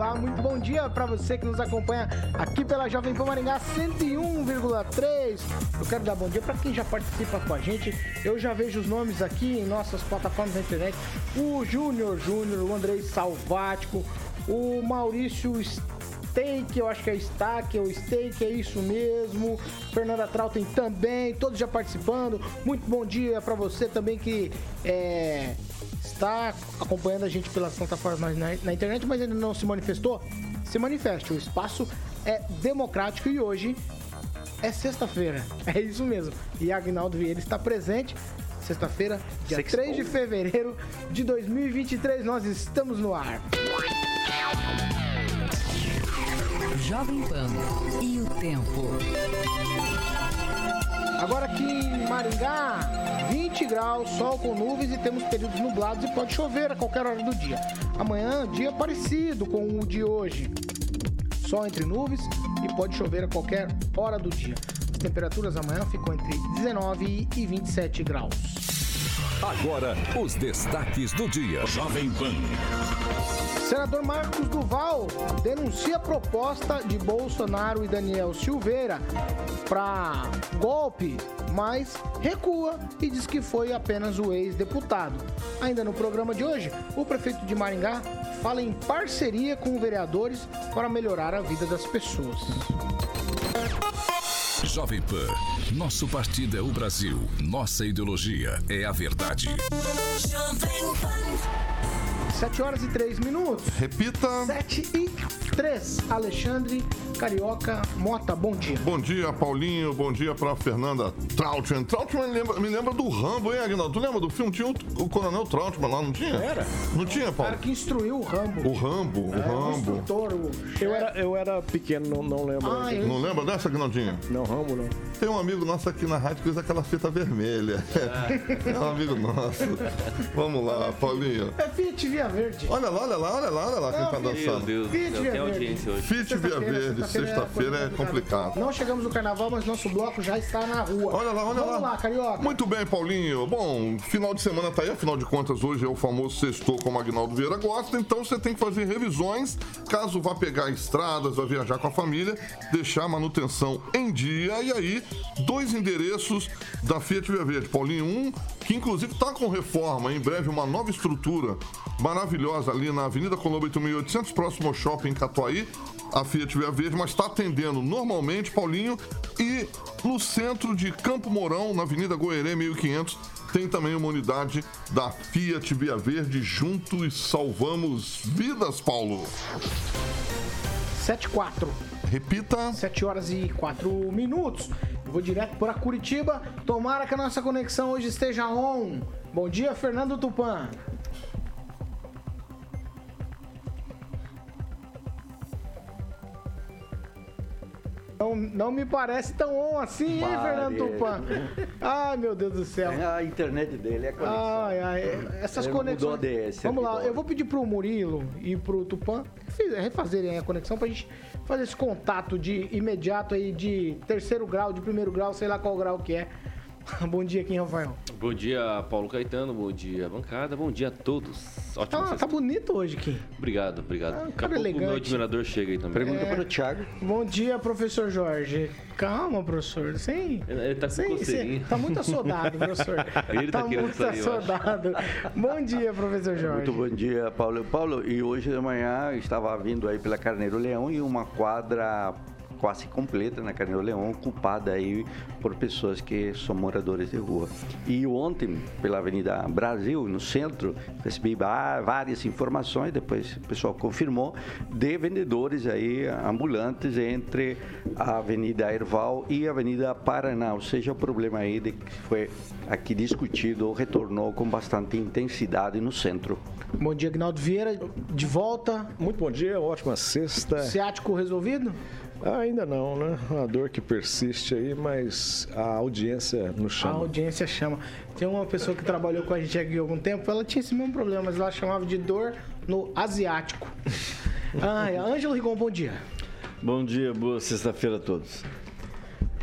Olá, muito bom dia para você que nos acompanha aqui pela Jovem Pan Maringá 101,3. Eu quero dar bom dia para quem já participa com a gente. Eu já vejo os nomes aqui em nossas plataformas da internet. O Júnior Júnior, o Andrei Salvático, o Maurício Steak, eu acho que é Stack, é o Steak, é isso mesmo. Fernanda Trautem também, todos já participando. Muito bom dia para você também que é está acompanhando a gente pelas plataformas na, na internet, mas ainda não se manifestou, se manifeste. O espaço é democrático e hoje é sexta-feira. É isso mesmo. E Agnaldo Vieira está presente. Sexta-feira, dia Sextou. 3 de fevereiro de 2023, nós estamos no ar. Jovem Pan e o tempo. Agora aqui em Maringá, 20 graus, sol com nuvens e temos períodos nublados e pode chover a qualquer hora do dia. Amanhã, dia parecido com o de hoje. Sol entre nuvens e pode chover a qualquer hora do dia. As temperaturas amanhã ficam entre 19 e 27 graus. Agora, os destaques do dia. Jovem Pan. Senador Marcos Duval denuncia a proposta de Bolsonaro e Daniel Silveira para golpe, mas recua e diz que foi apenas o ex-deputado. Ainda no programa de hoje, o prefeito de Maringá fala em parceria com vereadores para melhorar a vida das pessoas. Jovem Pan. Nosso partido é o Brasil. Nossa ideologia é a verdade. 7 horas e 3 minutos. Repita. 7 e 3. Alexandre Carioca Mota, bom dia. Bom dia, Paulinho. Bom dia pra Fernanda Trautmann. Trautmann me lembra, me lembra do Rambo, hein, Aguinaldo? Tu lembra do filme? Tinha o, o Coronel Trautmann lá, não tinha? Era. Não tinha, O Paulo? cara que instruiu o Rambo. O Rambo, o É, o Rambo. instrutor, o Eu era, eu era pequeno, não, não lembro. Ah, eu- Não lembra dessa, Aguinaldinho? Não, Rambo não. Tem um amigo nosso aqui na rádio que usa aquela fita vermelha. É um amigo nosso. Vamos lá, Paulinho. É Fiat Via Verde. Olha lá, olha lá, olha lá, olha lá quem tá Meu dançando. Deus do Fiat céu, Via Verde. audiência hoje. Fit Via Verde, sexta-feira é coisa complicado. Não chegamos no carnaval, mas nosso bloco já está na rua. Olha lá, olha Vamos lá. lá, Carioca. Muito bem, Paulinho. Bom, final de semana tá aí, afinal de contas, hoje é o famoso sextou, como o Agnaldo Vieira gosta, então você tem que fazer revisões, caso vá pegar estradas, vá viajar com a família, deixar a manutenção em dia. E aí, dois endereços da Fiat Via Verde. Paulinho, um que inclusive tá com reforma, em breve uma nova estrutura maravilhosa ali na Avenida Colombo 8800, próximo ao shopping Catuaí a Fiat Via Verde, mas está atendendo normalmente, Paulinho. E no centro de Campo Mourão, na Avenida Goerê 1500, tem também uma unidade da Fiat Via Verde. Juntos salvamos vidas, Paulo. 7 e 4. Repita. 7 horas e 4 minutos. Eu vou direto para Curitiba. Tomara que a nossa conexão hoje esteja on. Bom dia, Fernando Tupan. Não, não me parece tão on assim, hein, Fernando Tupan? Ai, meu Deus do céu. É a internet dele, é a conexão. Ai, ai, essas Ele conexões. mudou a DS Vamos lá, eu vou pedir pro Murilo e pro fiz- refazerem a conexão pra gente fazer esse contato de imediato aí de terceiro grau, de primeiro grau, sei lá qual grau que é. Bom dia, aqui, Rafael. Bom dia, Paulo Caetano. Bom dia, bancada. Bom dia a todos. Ótimo. Tá, sexta- tá bonito hoje, Kim. Obrigado, obrigado. Ah, um Daqui a cara pouco o meu elegante. admirador chega aí também. Pergunta É. para o Thiago. Bom dia, professor Jorge. Calma, professor. Sem. Ele- tá com sem- tá muito assodado, professor. Ele tá querendo muito sair, assodado. Bom dia, professor Jorge. Muito bom dia, Paulo. Paulo, e hoje de manhã estava vindo aí pela Carneiro Leão e uma quadra quase completa na Carneiro Leão, ocupada aí por pessoas que são moradores de rua. E ontem, pela Avenida Brasil, no centro, recebi várias informações, depois o pessoal confirmou, de vendedores aí ambulantes entre a Avenida Erval e a Avenida Paraná, ou seja, o problema aí de que foi aqui discutido retornou com bastante intensidade no centro. Bom dia, Agnaldo Vieira, de volta. Muito bom dia, ótima sexta. Ciático resolvido? Ainda não, né? Uma dor que persiste aí, mas a audiência nos chama. A audiência chama. Tem uma pessoa que trabalhou com a gente aqui há algum tempo, ela tinha esse mesmo problema, mas ela chamava de dor no asiático. ah, Ângelo Rigon, bom dia. Bom dia, boa sexta-feira a todos.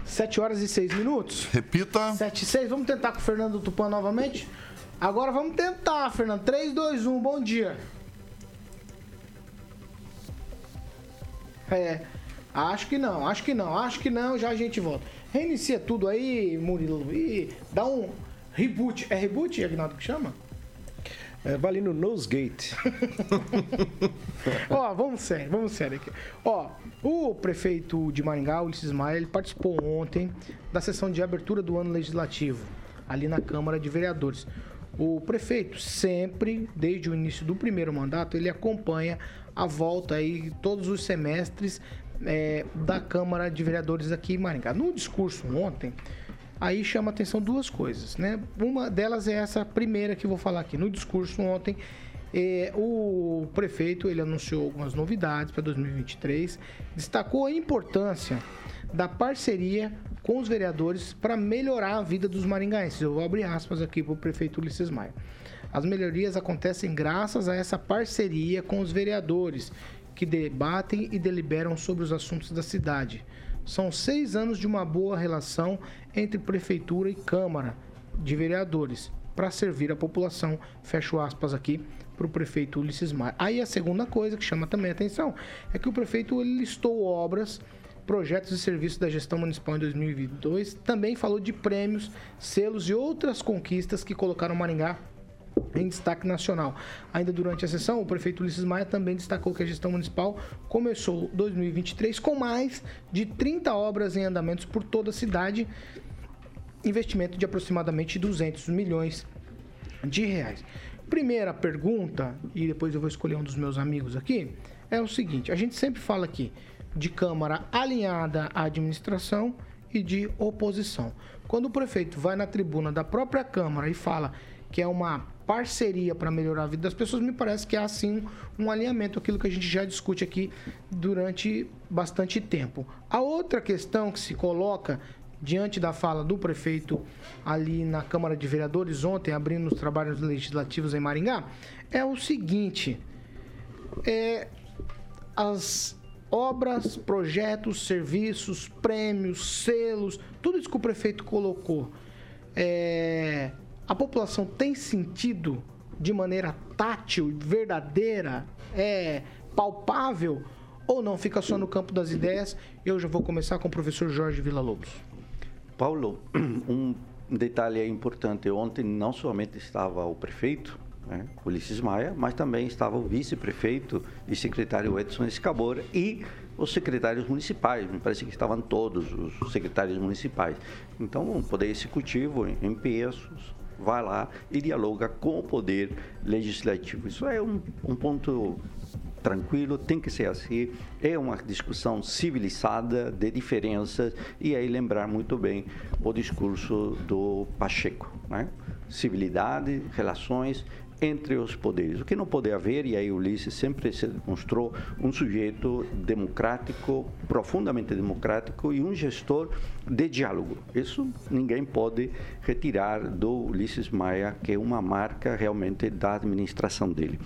7 horas e 6 minutos. Repita. 7 e 6. Vamos tentar com o Fernando Tupan novamente? Agora vamos tentar, Fernando. 3, 2, 1, bom dia. É, acho que não, acho que não, acho que não, já a gente volta. Reinicia tudo aí, Murilo, e dá um reboot. É reboot, Agnaldo, que chama? É, vale no Nosegate. Ó, vamos sério, vamos sério aqui. Ó, o prefeito de Maringá, Ulisses Maia, ele participou ontem da sessão de abertura do ano legislativo, ali na Câmara de Vereadores. O prefeito sempre, desde o início do primeiro mandato, ele acompanha a volta aí todos os semestres é, da Câmara de Vereadores aqui em Maringá. No discurso ontem, aí chama atenção duas coisas, né? Uma delas é essa primeira que eu vou falar aqui. No discurso ontem, é, o prefeito ele anunciou algumas novidades para 2023, destacou a importância da parceria com os vereadores para melhorar a vida dos maringaenses. Eu vou abrir aspas aqui para o prefeito Ulisses Maia. As melhorias acontecem graças a essa parceria com os vereadores, que debatem e deliberam sobre os assuntos da cidade. São seis anos de uma boa relação entre prefeitura e Câmara de Vereadores para servir a população. Fecho aspas aqui para o prefeito Ulisses Maia. Aí a segunda coisa que chama também a atenção é que o prefeito listou obras projetos e serviços da gestão municipal em 2022. Também falou de prêmios, selos e outras conquistas que colocaram Maringá em destaque nacional. Ainda durante a sessão, o prefeito Ulisses Maia também destacou que a gestão municipal começou 2023 com mais de 30 obras em andamentos por toda a cidade, investimento de aproximadamente 200 milhões de reais. Primeira pergunta, e depois eu vou escolher um dos meus amigos aqui, é o seguinte: a gente sempre fala aqui de Câmara alinhada à administração e de oposição. Quando o prefeito vai na tribuna da própria Câmara e fala que é uma parceria para melhorar a vida das pessoas, me parece que há sim um alinhamento, aquilo que a gente já discute aqui durante bastante tempo. A outra questão que se coloca diante da fala do prefeito ali na Câmara de Vereadores ontem, abrindo os trabalhos legislativos em Maringá, é o seguinte: é, as obras, projetos, serviços, prêmios, selos, tudo isso que o prefeito colocou, é, a população tem sentido de maneira tátil, verdadeira, é palpável ou não fica só no campo das ideias? Eu já vou começar com o professor Jorge Vila Lobos. Paulo, um detalhe importante. Ontem não somente estava o prefeito, né, Ulisses Maia, mas também estava o vice-prefeito e secretário Edson Escabora e os secretários municipais, me parece que estavam todos os secretários municipais. Então, o Poder Executivo, em pesos, vai lá e dialoga com o Poder Legislativo. Isso é um, um ponto tranquilo, tem que ser assim. É uma discussão civilizada de diferenças e aí lembrar muito bem o discurso do Pacheco, né? Civilidade, relações entre os poderes. O que não pode haver, e aí Ulisses sempre se demonstrou um sujeito democrático, profundamente democrático e um gestor de diálogo. Isso ninguém pode retirar do Ulisses Maia, que é uma marca realmente da administração dele.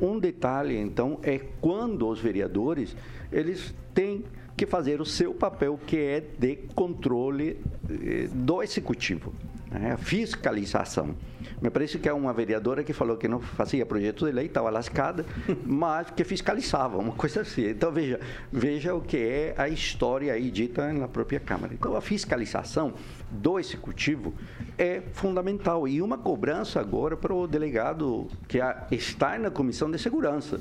Um detalhe, então, é quando os vereadores, eles têm que fazer o seu papel, que é de controle eh, do executivo, né? fiscalização. Me parece que é uma vereadora que falou que não fazia projeto de lei, estava lascada, mas que fiscalizava, uma coisa assim. Então, veja, veja o que é a história aí dita na própria Câmara. Então, a fiscalização do Executivo é fundamental. E uma cobrança agora para o delegado que está na Comissão de Segurança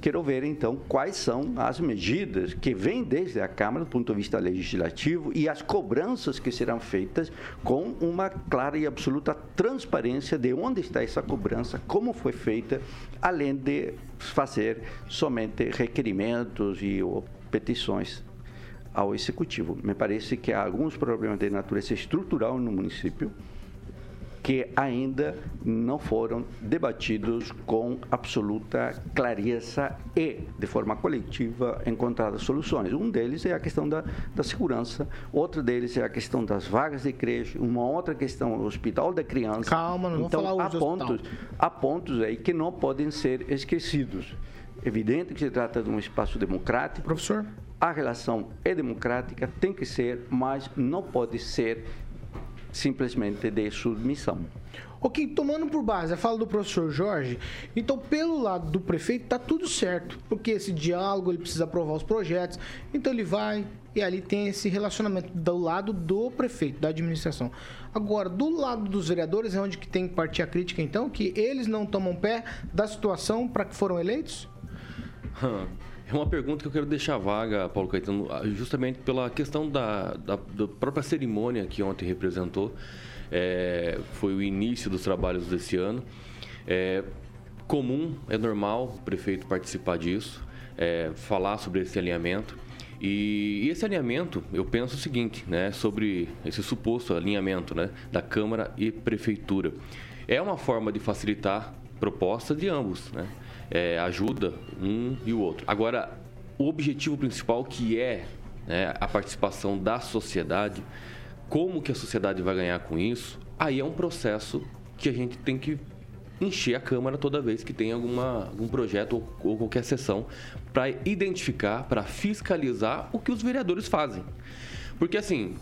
quero ver então quais são as medidas que vêm desde a Câmara do ponto de vista legislativo e as cobranças que serão feitas com uma clara e absoluta transparência de onde está essa cobrança, como foi feita, além de fazer somente requerimentos e petições ao executivo. Me parece que há alguns problemas de natureza estrutural no município que ainda não foram debatidos com absoluta clareza e, de forma coletiva, encontradas soluções. Um deles é a questão da, da segurança, outro deles é a questão das vagas de creche, uma outra questão o hospital da criança. Calma, não então, vou falar há pontos, há pontos aí que não podem ser esquecidos. Evidente que se trata de um espaço democrático. Professor? A relação é democrática, tem que ser, mas não pode ser simplesmente de submissão. Ok, tomando por base a fala do professor Jorge, então pelo lado do prefeito tá tudo certo, porque esse diálogo ele precisa aprovar os projetos, então ele vai e ali tem esse relacionamento do lado do prefeito, da administração. Agora, do lado dos vereadores é onde que tem que partir a crítica então, que eles não tomam pé da situação para que foram eleitos? É uma pergunta que eu quero deixar vaga, Paulo Caetano, justamente pela questão da, da, da própria cerimônia que ontem representou. É, foi o início dos trabalhos desse ano. É comum, é normal o prefeito participar disso, é, falar sobre esse alinhamento. E, e, esse alinhamento, eu penso o seguinte, né, sobre esse suposto alinhamento né, da Câmara e Prefeitura. É uma forma de facilitar propostas de ambos, né? É, ajuda um e o outro. Agora, o objetivo principal que é né, a participação da sociedade, como que a sociedade vai ganhar com isso, aí é um processo que a gente tem que encher a Câmara toda vez que tem alguma, algum projeto ou, ou qualquer sessão para identificar, para fiscalizar o que os vereadores fazem. Porque assim,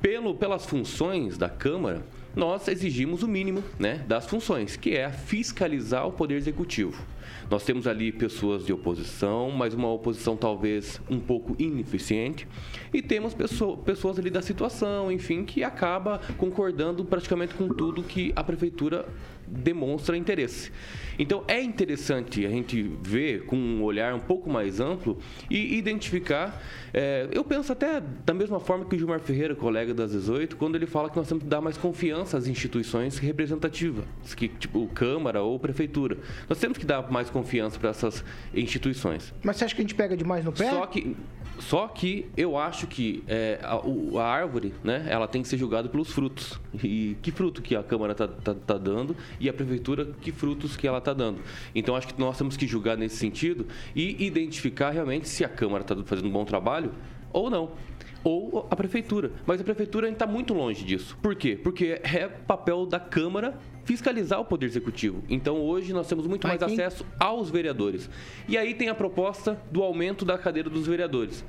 pelo, pelas funções da Câmara, nós exigimos o mínimo né, das funções, que é fiscalizar o Poder Executivo. Nós temos ali pessoas de oposição, mas uma oposição talvez um pouco ineficiente, e temos pessoas, pessoas ali da situação, enfim, que acaba concordando praticamente com tudo que a prefeitura demonstra interesse. Então é interessante a gente ver com um olhar um pouco mais amplo e identificar. É, eu penso até da mesma forma que o Gilmar Ferreira, colega das 18, quando ele fala que nós temos que dar mais confiança às instituições representativas, que, tipo Câmara ou Prefeitura. Nós temos que dar mais confiança para essas instituições. Mas você acha que a gente pega demais no pé? Só que só que eu acho que é, a, a, árvore, né, ela tem que ser julgada pelos frutos. E que fruto que a Câmara está tá, tá dando e a Prefeitura, que frutos que ela está dando. Então, acho que nós temos que julgar nesse sentido e identificar realmente se a Câmara está fazendo um bom trabalho ou não ou a prefeitura. Mas a prefeitura ainda está muito longe disso. Por quê? Porque é papel da Câmara fiscalizar o Poder Executivo. Então hoje nós temos muito mais acesso aos vereadores. E aí tem a proposta do aumento da cadeira dos vereadores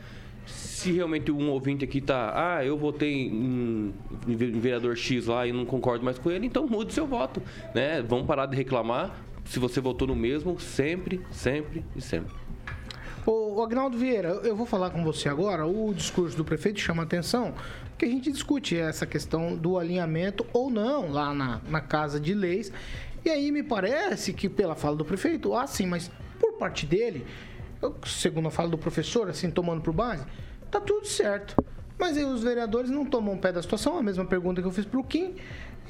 se realmente um ouvinte aqui tá, ah, eu votei em, vereador X lá e não concordo mais com ele, então mude seu voto, né? Vamos parar de reclamar se você votou no mesmo sempre, sempre e sempre. Ô, Agnaldo Vieira, eu vou falar com você agora. O discurso do prefeito chama atenção, porque a gente discute essa questão do alinhamento ou não lá na, na Casa de Leis. E aí me parece que, pela fala do prefeito, ah, sim, mas por parte dele, segundo a fala do professor, assim, tomando por base, tá tudo certo. Mas aí os vereadores não tomam pé da situação, a mesma pergunta que eu fiz pro Kim.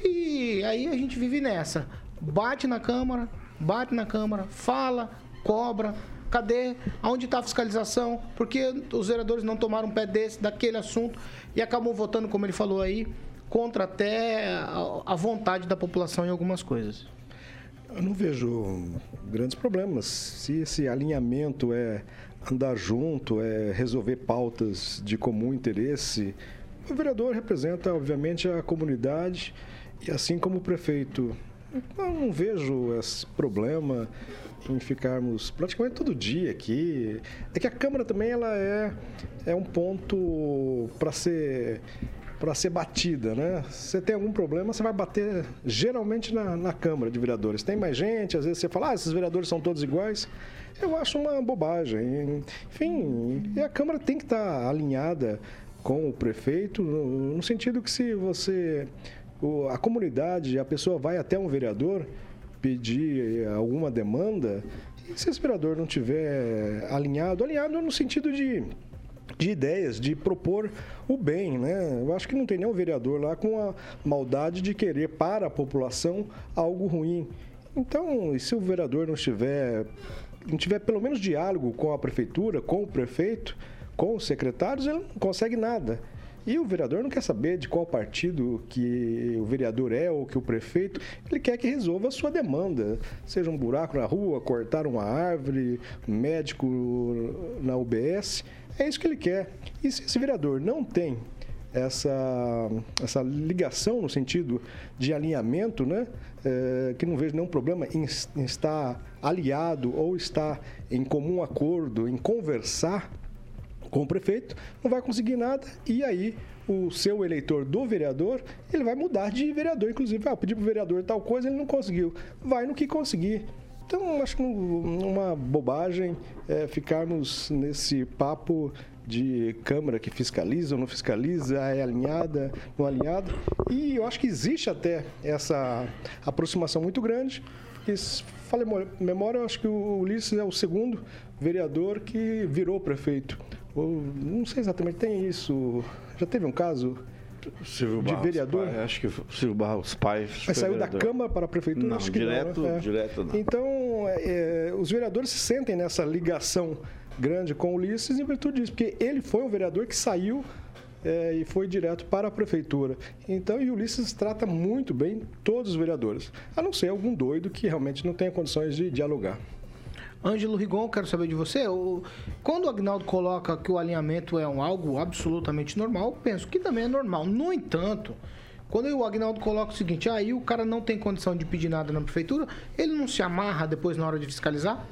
E aí a gente vive nessa. Bate na Câmara, bate na Câmara, fala, cobra, Cadê? Onde está a fiscalização? Porque os vereadores não tomaram pé desse, daquele assunto e acabam votando, como ele falou aí, contra até a vontade da população em algumas coisas. Eu não vejo grandes problemas. Se esse alinhamento é andar junto, é resolver pautas de comum interesse, o vereador representa, obviamente, a comunidade e assim como o prefeito. Eu não vejo esse problema em ficarmos praticamente todo dia aqui. É que a Câmara também ela é, é um ponto para ser para ser batida, né? Você tem algum problema, você vai bater geralmente na, na Câmara de Vereadores. Tem mais gente, às vezes você fala, ah, esses vereadores são todos iguais. Eu acho uma bobagem. Enfim, e a Câmara tem que estar alinhada com o prefeito, no, no sentido que se você. O, a comunidade, a pessoa vai até um vereador, pedir alguma demanda, e se esse vereador não tiver alinhado, alinhado no sentido de de ideias, de propor o bem, né? Eu acho que não tem nenhum vereador lá com a maldade de querer para a população algo ruim. Então, se o vereador não estiver, não tiver pelo menos diálogo com a prefeitura, com o prefeito, com os secretários, ele não consegue nada. E o vereador não quer saber de qual partido que o vereador é ou que o prefeito, ele quer que resolva a sua demanda. Seja um buraco na rua, cortar uma árvore, médico na UBS. É isso que ele quer. E se esse vereador não tem essa, essa ligação no sentido de alinhamento, né? É, que não vejo nenhum problema em, em estar aliado ou estar em comum acordo, em conversar com o prefeito, não vai conseguir nada e aí o seu eleitor do vereador, ele vai mudar de vereador, inclusive, ah, pedir para o vereador tal coisa, ele não conseguiu. Vai no que conseguir. Então, acho que uma bobagem é ficarmos nesse papo de Câmara que fiscaliza ou não fiscaliza, é alinhada, não alinhada. E eu acho que existe até essa aproximação muito grande. E, falei memória, eu acho que o Ulisses é o segundo vereador que virou prefeito. Ou, não sei exatamente, tem isso. Já teve um caso Silvio de Barros vereador? Pai, acho que Silvio Barros Pai. Mas saiu da Câmara para a Prefeitura? Não, acho que direto, não, né? direto não. Então, é, é, os vereadores se sentem nessa ligação grande com o Ulisses em virtude disso, porque ele foi um vereador que saiu é, e foi direto para a prefeitura. Então, e o Ulisses trata muito bem todos os vereadores, a não ser algum doido que realmente não tenha condições de dialogar. Ângelo Rigon, quero saber de você. O, quando o Agnaldo coloca que o alinhamento é um algo absolutamente normal, penso que também é normal. No entanto, quando o Agnaldo coloca o seguinte, aí ah, o cara não tem condição de pedir nada na prefeitura, ele não se amarra depois na hora de fiscalizar?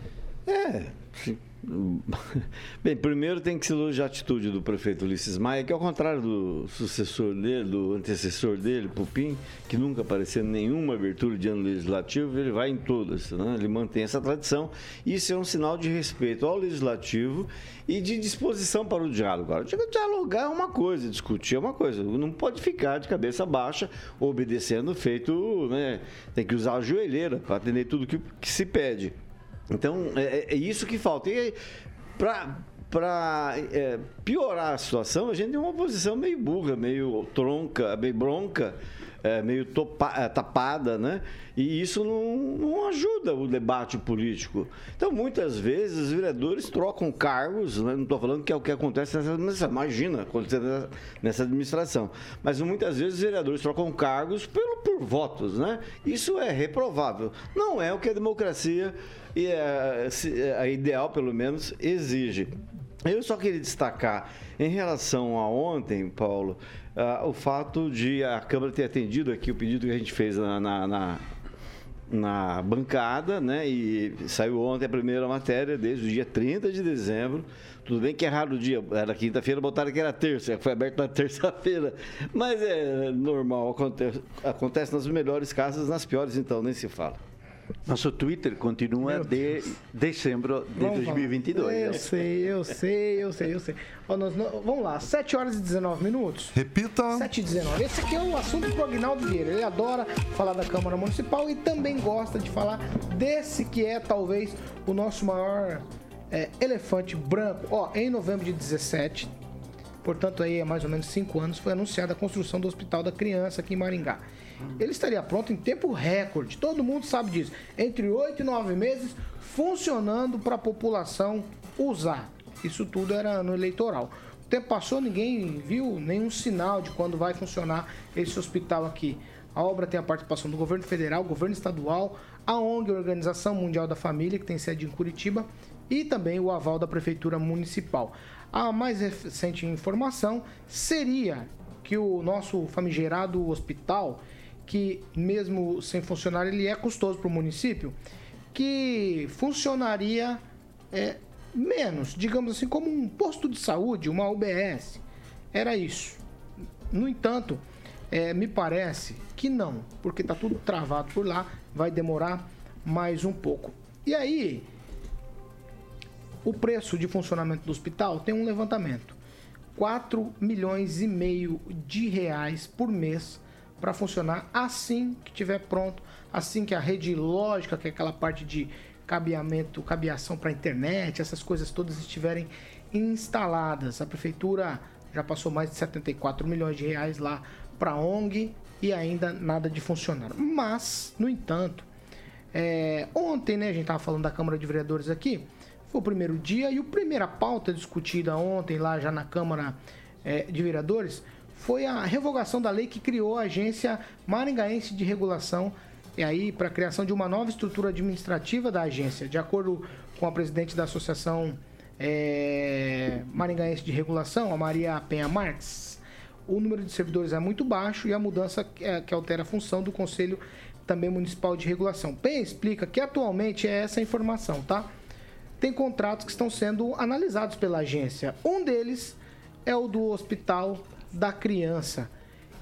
É. Bem, primeiro tem que se elogiar a atitude do prefeito Ulisses Maia, que ao contrário do sucessor dele, do antecessor dele, Pupim, que nunca apareceu nenhuma abertura de ano legislativo, ele vai em todas, né? ele mantém essa tradição. Isso é um sinal de respeito ao legislativo e de disposição para o diálogo. Agora, dialogar é uma coisa, discutir é uma coisa, não pode ficar de cabeça baixa, obedecendo feito, né? tem que usar a joelheira para atender tudo que, que se pede. Então, é, é, é isso que falta. E para é, piorar a situação, a gente tem uma posição meio burra, meio tronca, meio bronca, é, meio topa, é, tapada, né? E isso não, não ajuda o debate político. Então, muitas vezes, os vereadores trocam cargos, né? não estou falando que é o que acontece nessa administração, imagina acontecer nessa administração, mas muitas vezes os vereadores trocam cargos pelo, por votos, né? Isso é reprovável. Não é o que a democracia e a, a ideal, pelo menos, exige. Eu só queria destacar, em relação a ontem, Paulo, uh, o fato de a Câmara ter atendido aqui o pedido que a gente fez na, na, na, na bancada, né? E saiu ontem a primeira matéria, desde o dia 30 de dezembro. Tudo bem que raro o dia, era quinta-feira, botaram que era terça, foi aberto na terça-feira. Mas é normal, acontece, acontece nas melhores casas, nas piores, então, nem se fala. Nosso Twitter continua de dezembro de vamos 2022. Falar. Eu sei, eu sei, eu sei, eu sei. Ó, nós, vamos lá, 7 horas e 19 minutos. Repita. 7 e 19. Esse aqui é o assunto do Agnaldo Vieira. Ele adora falar da Câmara Municipal e também gosta de falar desse que é talvez o nosso maior é, elefante branco. Ó, em novembro de 17, portanto aí é mais ou menos 5 anos, foi anunciada a construção do Hospital da Criança aqui em Maringá ele estaria pronto em tempo recorde. Todo mundo sabe disso. Entre 8 e 9 meses, funcionando para a população usar. Isso tudo era no eleitoral. O tempo passou, ninguém viu nenhum sinal de quando vai funcionar esse hospital aqui. A obra tem a participação do governo federal, governo estadual, a ONG, a Organização Mundial da Família, que tem sede em Curitiba, e também o aval da Prefeitura Municipal. A mais recente informação seria que o nosso famigerado hospital que mesmo sem funcionar ele é custoso para o município, que funcionaria é, menos, digamos assim, como um posto de saúde, uma UBS. Era isso. No entanto, é, me parece que não, porque está tudo travado por lá, vai demorar mais um pouco. E aí, o preço de funcionamento do hospital tem um levantamento. 4 milhões e meio de reais por mês para funcionar assim que estiver pronto, assim que a rede lógica, que é aquela parte de cabeamento, cabeação para internet, essas coisas todas estiverem instaladas. A prefeitura já passou mais de 74 milhões de reais lá para ONG e ainda nada de funcionar. Mas, no entanto, é, ontem, né, a gente estava falando da Câmara de Vereadores aqui, foi o primeiro dia e a primeira pauta discutida ontem lá já na Câmara é, de Vereadores foi a revogação da lei que criou a Agência Maringaense de Regulação e aí para a criação de uma nova estrutura administrativa da agência. De acordo com a presidente da Associação é, Maringaense de Regulação, a Maria Penha Marques, o número de servidores é muito baixo e a mudança que, é, que altera a função do Conselho também Municipal de Regulação. Penha explica que atualmente é essa informação, tá? Tem contratos que estão sendo analisados pela agência. Um deles é o do Hospital da Criança,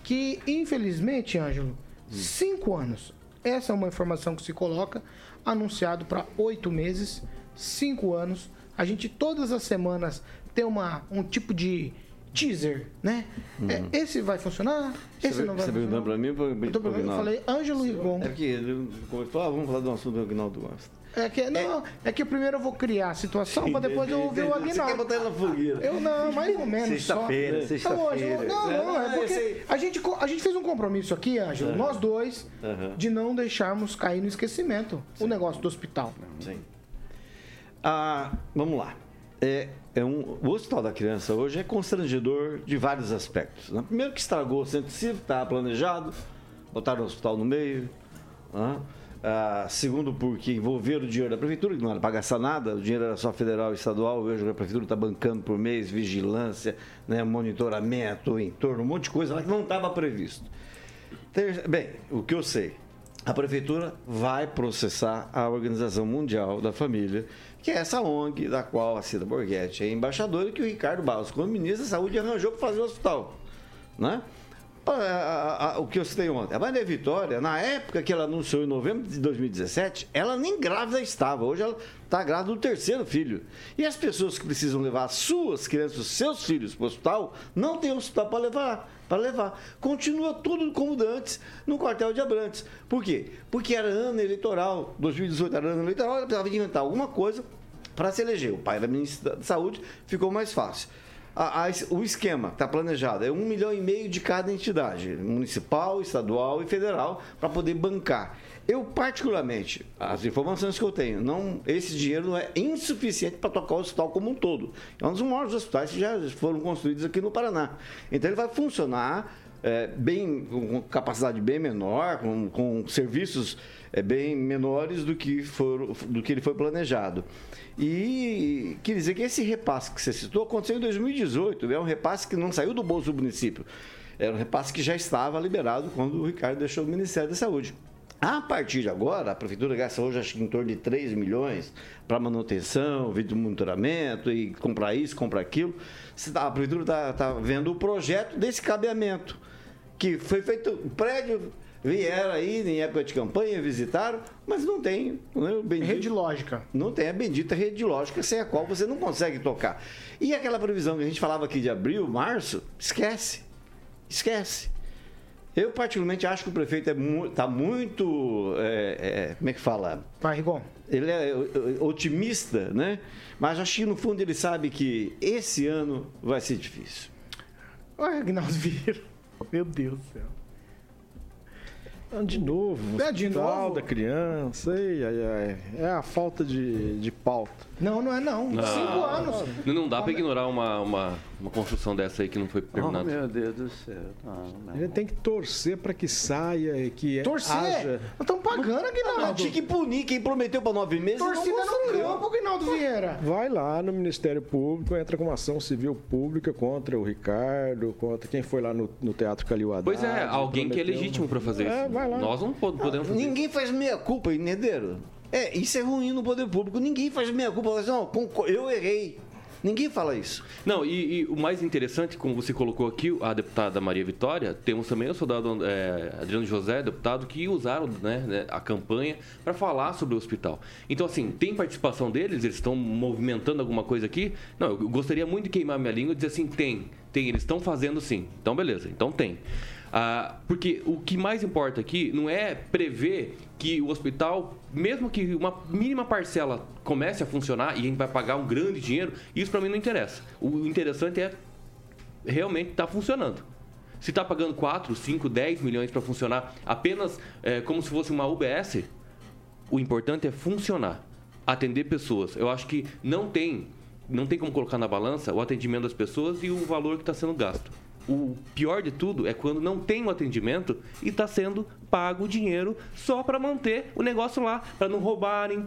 que infelizmente, Ângelo, cinco anos. Essa é uma informação que se coloca, anunciado para oito meses, cinco anos. A gente todas as semanas tem uma, um tipo de teaser, né? Uhum. É, esse vai funcionar, esse Você, não vai você funcionar. perguntando para mim Eu, eu falei Ângelo Rigon. É porque ele ah, vamos falar de um assunto que o Aguinaldo gosta. É que, não, é que primeiro eu vou criar a situação para depois eu ouvir o Você quer Aguinaldo. botar ele na fogueira. Eu não, mais ou menos. Sexta-feira, sexta-feira. Então, hoje, não, não, é esse porque a gente, a gente fez um compromisso aqui, Ângelo, nós dois, Aham. de não deixarmos cair no esquecimento o negócio do hospital. Sim. Ah, vamos lá. É, é um, o Hospital da Criança hoje é constrangedor de vários aspectos. né? Primeiro que estragou o centro cívico, estava planejado, botaram o hospital no meio. né? Ah, segundo, porque envolveram o dinheiro da prefeitura, que não era para gastar nada, o dinheiro era só federal e estadual, hoje a prefeitura está bancando por mês, vigilância, né, monitoramento, entorno, um monte de coisa lá que não estava previsto. Bem, o que eu sei, a prefeitura vai processar a Organização Mundial da Família, que é essa ONG da qual a Cida Borghetti é embaixadora e que o Ricardo Barros, como ministro da Saúde, arranjou para fazer o hospital. Né? O que eu citei ontem. A Maria Vitória, na época que ela anunciou em novembro de 2017, ela nem grávida estava. Hoje ela está grávida do terceiro filho. E as pessoas que precisam levar as suas crianças, os seus filhos para o hospital, não tem hospital para levar. Para levar. Continua tudo como antes no quartel de Abrantes. Por quê? Porque era ano eleitoral. 2018 era ano eleitoral, ela precisava inventar alguma coisa para se eleger. O pai era ministro da Saúde, ficou mais fácil. A- a- o esquema está planejado é um milhão e meio de cada entidade, municipal, estadual e federal, para poder bancar. Eu, particularmente, as informações que eu tenho, não, esse dinheiro não é insuficiente para tocar o hospital como um todo. É um dos maiores hospitais que já foram construídos aqui no Paraná. Então, ele vai funcionar é, bem, com capacidade bem menor, com, com serviços é, bem menores do que, for, do que ele foi planejado. E quer dizer que esse repasse que você citou aconteceu em 2018, é um repasse que não saiu do bolso do município. Era um repasse que já estava liberado quando o Ricardo deixou o Ministério da Saúde. A partir de agora, a Prefeitura gasta hoje acho que em torno de 3 milhões para manutenção, vídeo monitoramento e comprar isso, comprar aquilo. Tá- A Prefeitura está vendo o projeto desse cabeamento, que foi feito, o prédio vieram aí em época de campanha, visitaram, mas não tem né, bendito- Rede lógica. não tem a bendita rede lógica sem a qual você não consegue tocar. E aquela previsão que a gente falava aqui de abril, março, esquece. Esquece. Eu, particularmente, acho que o prefeito está muito. é, é, como é que fala? Vai, Rigon. Ele é é, otimista, né? Mas acho que no fundo ele sabe que esse ano vai ser difícil. Olha, Agnaldo Vieira. Meu Deus do céu. Ah, De novo, É, de novo? da criança, ai, ai, ai. é a falta de, de pauta. Não, não é não. Cinco anos. Não, não dá para ignorar uma, uma, uma construção dessa aí que não foi Oh, terminada. meu Deus do céu. Não, não. Gente tem que torcer para que saia e que Torcer? haja. Nós estamos pagando, Não, Aguinaldo. tinha que punir quem prometeu para nove meses. e não Torcida no campo, Aguinaldo Vieira. Vai lá no Ministério Público, entra com uma ação civil pública contra o Ricardo, contra quem foi lá no, no Teatro Calil Haddad. Pois é, alguém que é legítimo para fazer É, isso. vai lá. Nós não po- podemos fazer isso. Ninguém faz meia culpa, Nedeiro. É, isso é ruim no poder público. Ninguém faz meia culpa. Fala assim, não, eu errei. Ninguém fala isso. Não, e, e o mais interessante, como você colocou aqui, a deputada Maria Vitória, temos também o soldado é, Adriano José, deputado, que usaram né, né, a campanha para falar sobre o hospital. Então, assim, tem participação deles? Eles estão movimentando alguma coisa aqui? Não, eu gostaria muito de queimar minha língua e dizer assim, tem, tem, eles estão fazendo sim. Então, beleza, então tem. Ah, porque o que mais importa aqui não é prever que o hospital, mesmo que uma mínima parcela comece a funcionar e a gente vai pagar um grande dinheiro, isso para mim não interessa. O interessante é realmente estar tá funcionando. Se está pagando 4, 5, 10 milhões para funcionar apenas é, como se fosse uma UBS, o importante é funcionar, atender pessoas. Eu acho que não tem, não tem como colocar na balança o atendimento das pessoas e o valor que está sendo gasto. O pior de tudo é quando não tem o atendimento e está sendo pago o dinheiro só para manter o negócio lá, para não roubarem,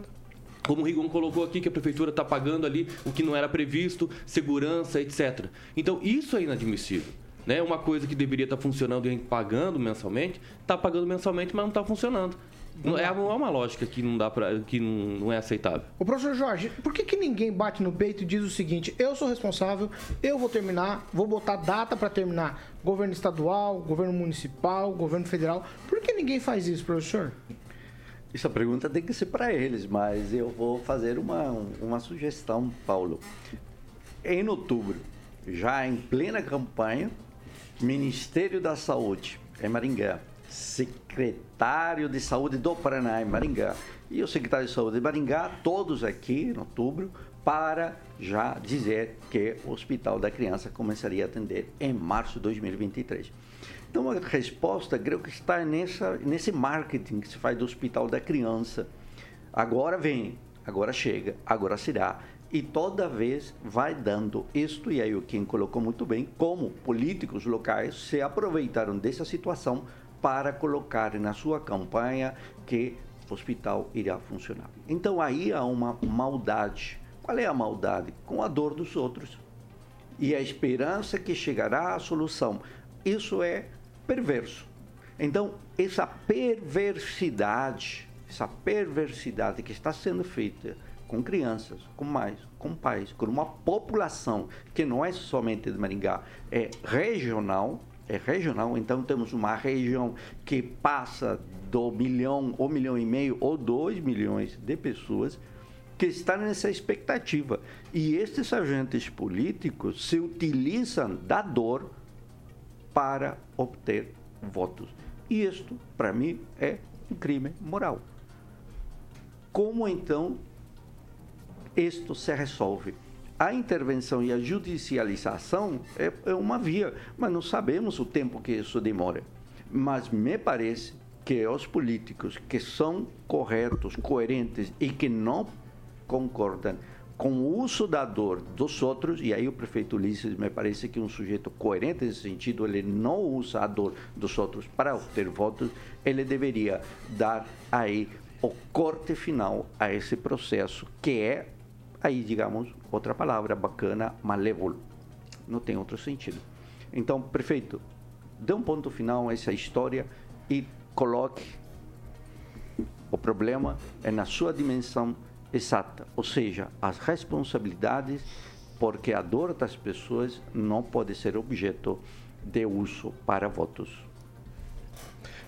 como o Rigon colocou aqui, que a prefeitura está pagando ali o que não era previsto, segurança, etc. Então, isso é inadmissível. Né? Uma coisa que deveria estar tá funcionando e pagando mensalmente, está pagando mensalmente, mas não está funcionando. Não é, uma lógica que não dá para que não, não, é aceitável. O professor Jorge, por que, que ninguém bate no peito e diz o seguinte: eu sou responsável, eu vou terminar, vou botar data para terminar governo estadual, governo municipal, governo federal. Por que ninguém faz isso, professor? Essa pergunta tem que ser para eles, mas eu vou fazer uma, uma sugestão, Paulo. Em outubro, já em plena campanha, Ministério da Saúde, em Maringá, secretário de Saúde do Paraná, em Maringá, e o secretário de Saúde de Maringá, todos aqui em outubro, para já dizer que o Hospital da Criança começaria a atender em março de 2023. Então, a resposta, creio que está nessa, nesse marketing que se faz do Hospital da Criança. Agora vem, agora chega, agora será. E toda vez vai dando isto, e aí o Kim colocou muito bem, como políticos locais se aproveitaram dessa situação para colocar na sua campanha que o hospital irá funcionar. Então aí há uma maldade. Qual é a maldade? Com a dor dos outros. E a esperança que chegará à solução. Isso é perverso. Então, essa perversidade, essa perversidade que está sendo feita com crianças, com mães, com pais, com uma população que não é somente de Maringá, é regional, é regional, então temos uma região que passa do milhão, ou milhão e meio, ou dois milhões de pessoas que estão nessa expectativa. E estes agentes políticos se utilizam da dor para obter votos. E isto, para mim, é um crime moral. Como então isto se resolve? A intervenção e a judicialização é, é uma via, mas não sabemos o tempo que isso demora. Mas me parece que os políticos que são corretos, coerentes e que não concordam com o uso da dor dos outros, e aí o prefeito Ulisses me parece que é um sujeito coerente nesse sentido, ele não usa a dor dos outros para obter votos, ele deveria dar aí o corte final a esse processo, que é, aí digamos, outra palavra bacana, malévolo. Não tem outro sentido. Então, prefeito, dê um ponto final a essa história e coloque o problema é na sua dimensão exata, ou seja, as responsabilidades, porque a dor das pessoas não pode ser objeto de uso para votos.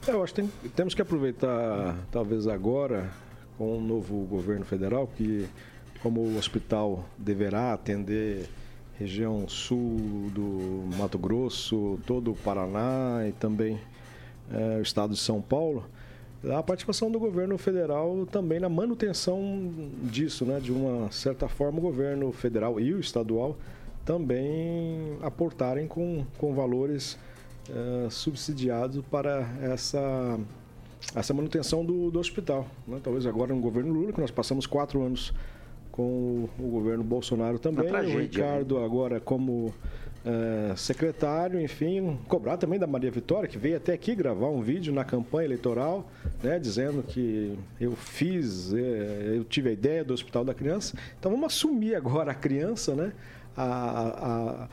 É, eu acho que tem, temos que aproveitar, talvez agora, com o novo governo federal, que como o hospital deverá atender região sul do Mato Grosso, todo o Paraná e também é, o estado de São Paulo, a participação do governo federal também na manutenção disso, né? De uma certa forma, o governo federal e o estadual também aportarem com, com valores uh, subsidiados para essa, essa manutenção do, do hospital. Né? Talvez agora no governo Lula, que nós passamos quatro anos com o, o governo Bolsonaro também, o né? Ricardo agora como é, secretário, enfim, cobrar também da Maria Vitória, que veio até aqui gravar um vídeo na campanha eleitoral, né, dizendo que eu fiz, é, eu tive a ideia do Hospital da Criança. Então vamos assumir agora a criança, né, a, a,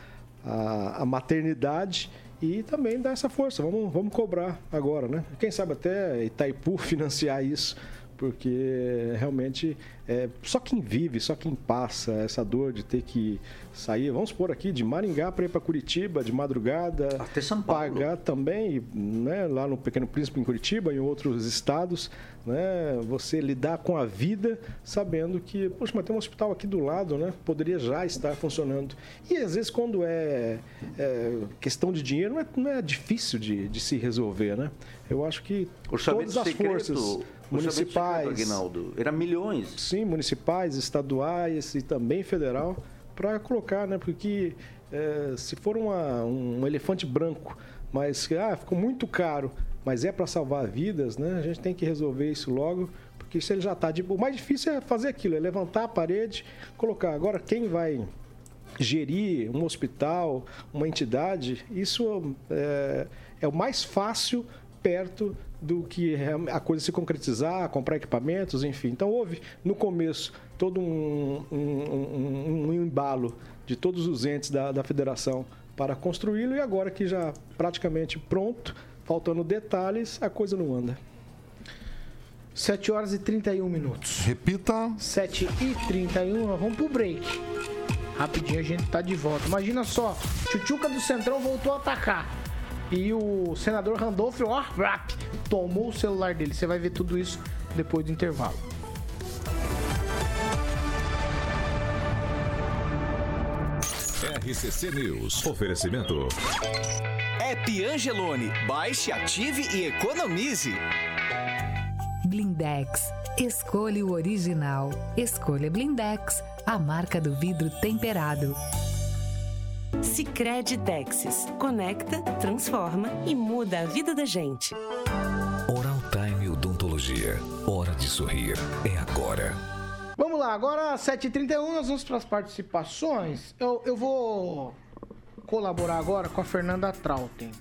a, a maternidade e também dar essa força. Vamos, vamos cobrar agora, né? Quem sabe até Itaipu financiar isso porque realmente é, só quem vive, só quem passa essa dor de ter que sair, vamos supor aqui, de Maringá para ir para Curitiba, de madrugada, Até São Paulo. pagar também, né, lá no Pequeno Príncipe em Curitiba, em outros estados, né, você lidar com a vida sabendo que, poxa, mas tem um hospital aqui do lado, né, poderia já estar funcionando. E às vezes quando é, é questão de dinheiro, não é, não é difícil de, de se resolver, né? Eu acho que Orçamento todas as secreto, forças municipais, Aguinaldo, era milhões. sim, municipais, estaduais e também federal, para colocar, né? Porque eh, se for uma- um elefante branco, mas ah, ficou muito caro, mas é para salvar vidas, né? A gente tem que resolver isso logo, porque se ele já está de o mais difícil é fazer aquilo, é levantar a parede, colocar. Agora quem vai gerir um hospital, uma entidade, isso é, é o mais fácil perto do que a coisa se concretizar, comprar equipamentos, enfim. Então houve no começo todo um, um- um- um embalo de todos os entes da, da federação para construí-lo e agora que já praticamente pronto, faltando detalhes, a coisa não anda. 7 horas e 31 minutos. Repita. 7 e 31, nós vamos pro break. Rapidinho a gente tá de volta. Imagina só, Tchutchuca do Centrão voltou a atacar. E o senador Randolph, ó, rap, tomou o celular dele. Você vai ver tudo isso depois do intervalo. RCC News. Oferecimento. App Angelone. Baixe, ative e economize. Blindex. Escolha o original. Escolha Blindex, a marca do vidro temperado. Sicredi Texas. Conecta, transforma e muda a vida da gente. Odontologia. Hora de sorrir. É agora. Vamos lá, agora 7h31, nós vamos para as participações. Eu, eu vou colaborar agora com a Fernanda Trautem.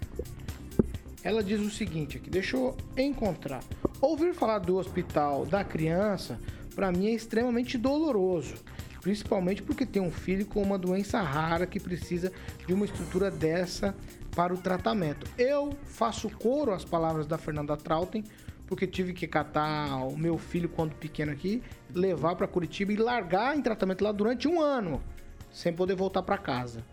Ela diz o seguinte aqui, deixa eu encontrar. Ouvir falar do hospital da criança, para mim é extremamente doloroso. Principalmente porque tem um filho com uma doença rara que precisa de uma estrutura dessa para o tratamento. Eu faço coro às palavras da Fernanda Trautem, porque tive que catar o meu filho quando pequeno aqui, levar para Curitiba e largar em tratamento lá durante um ano, sem poder voltar para casa.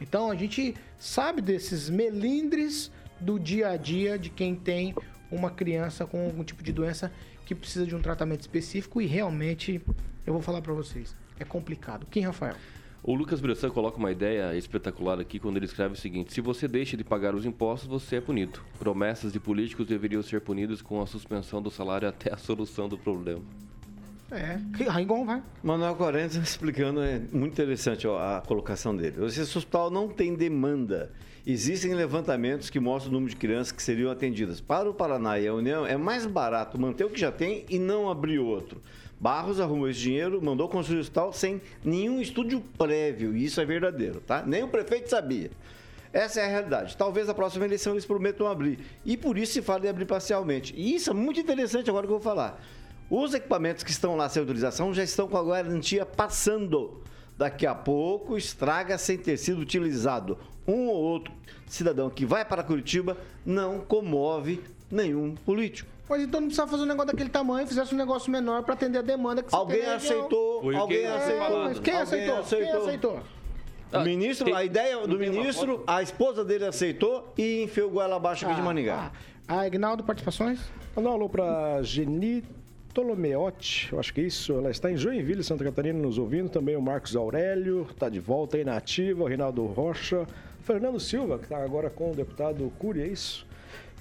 Então a gente sabe desses melindres do dia a dia de quem tem uma criança com algum tipo de doença que precisa de um tratamento específico e realmente eu vou falar para vocês, é complicado. Quem, Rafael? O Lucas Bressan coloca uma ideia espetacular aqui quando ele escreve o seguinte: se você deixa de pagar os impostos, você é punido. Promessas de políticos deveriam ser punidas com a suspensão do salário até a solução do problema. É, Raigon vai. Manuel Correntes explicando, é muito interessante ó, a colocação dele. Esse hospital não tem demanda. Existem levantamentos que mostram o número de crianças que seriam atendidas. Para o Paraná e a União, é mais barato manter o que já tem e não abrir outro. Barros arrumou esse dinheiro, mandou construir o hospital sem nenhum estúdio prévio, e isso é verdadeiro, tá? Nem o prefeito sabia. Essa é a realidade. Talvez a próxima eleição eles prometam abrir. E por isso se fala de abrir parcialmente. E isso é muito interessante agora que eu vou falar. Os equipamentos que estão lá sem autorização já estão com a garantia passando. Daqui a pouco estraga sem ter sido utilizado. Um ou outro cidadão que vai para Curitiba não comove nenhum político. Mas então não precisava fazer um negócio daquele tamanho, fizesse um negócio menor para atender a demanda que você Alguém tem aceitou, Foi alguém que foi aceitou. Mas quem Alguém aceitou? Quem aceitou? O ministro, a ideia do ministro, a esposa dele aceitou e enfiou goela abaixo aqui de Maningá. Ah, ah, Ignaldo, participações? Mandar um alô para Geni Tolomeotti, eu acho que é isso. Ela está em Joinville, Santa Catarina, nos ouvindo. Também o Marcos Aurélio, está de volta aí na ativa. O Reinaldo Rocha. Fernando Silva, que está agora com o deputado Cury, é isso?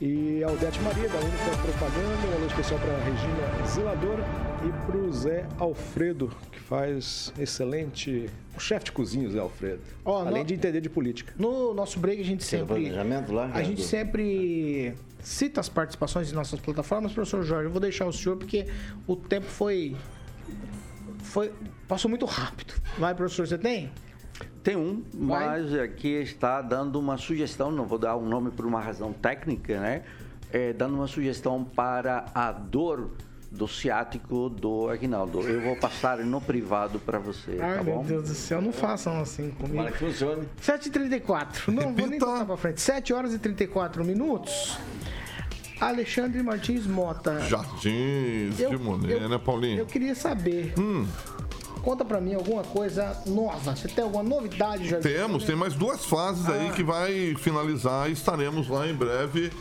E a Aldete Maria, da Única Propaganda. Um alô especial para a Regina Zeladora e para o Zé Alfredo, que faz excelente. O chefe de cozinha, Zé Alfredo. Ó, Além no- de entender de política. No nosso break a gente Tem sempre. planejamento lá, A gente sempre cita as participações de nossas plataformas, professor Jorge. Eu vou deixar o senhor porque o tempo foi. Foi. Passou muito rápido. Vai, professor, você tem? Tem um, Vai. mas aqui está dando uma sugestão, não vou dar um nome por uma razão técnica, né? É, dando uma sugestão para a dor do ciático do Aguinaldo. Eu vou passar no privado para você, Ai, tá meu bom? Deus do céu, não façam assim comigo. Para que funcione. 7h34. Não vou nem passar pra frente. 7 horas e 34 minutos. Alexandre Martins Mota. Jardins Eu- de Monet, né, Paulinho? Eu queria saber. Hum. Conta pra mim alguma coisa nova. Você tem alguma novidade, Jorge? Temos, tem mais duas fases aí que vai finalizar e estaremos lá em breve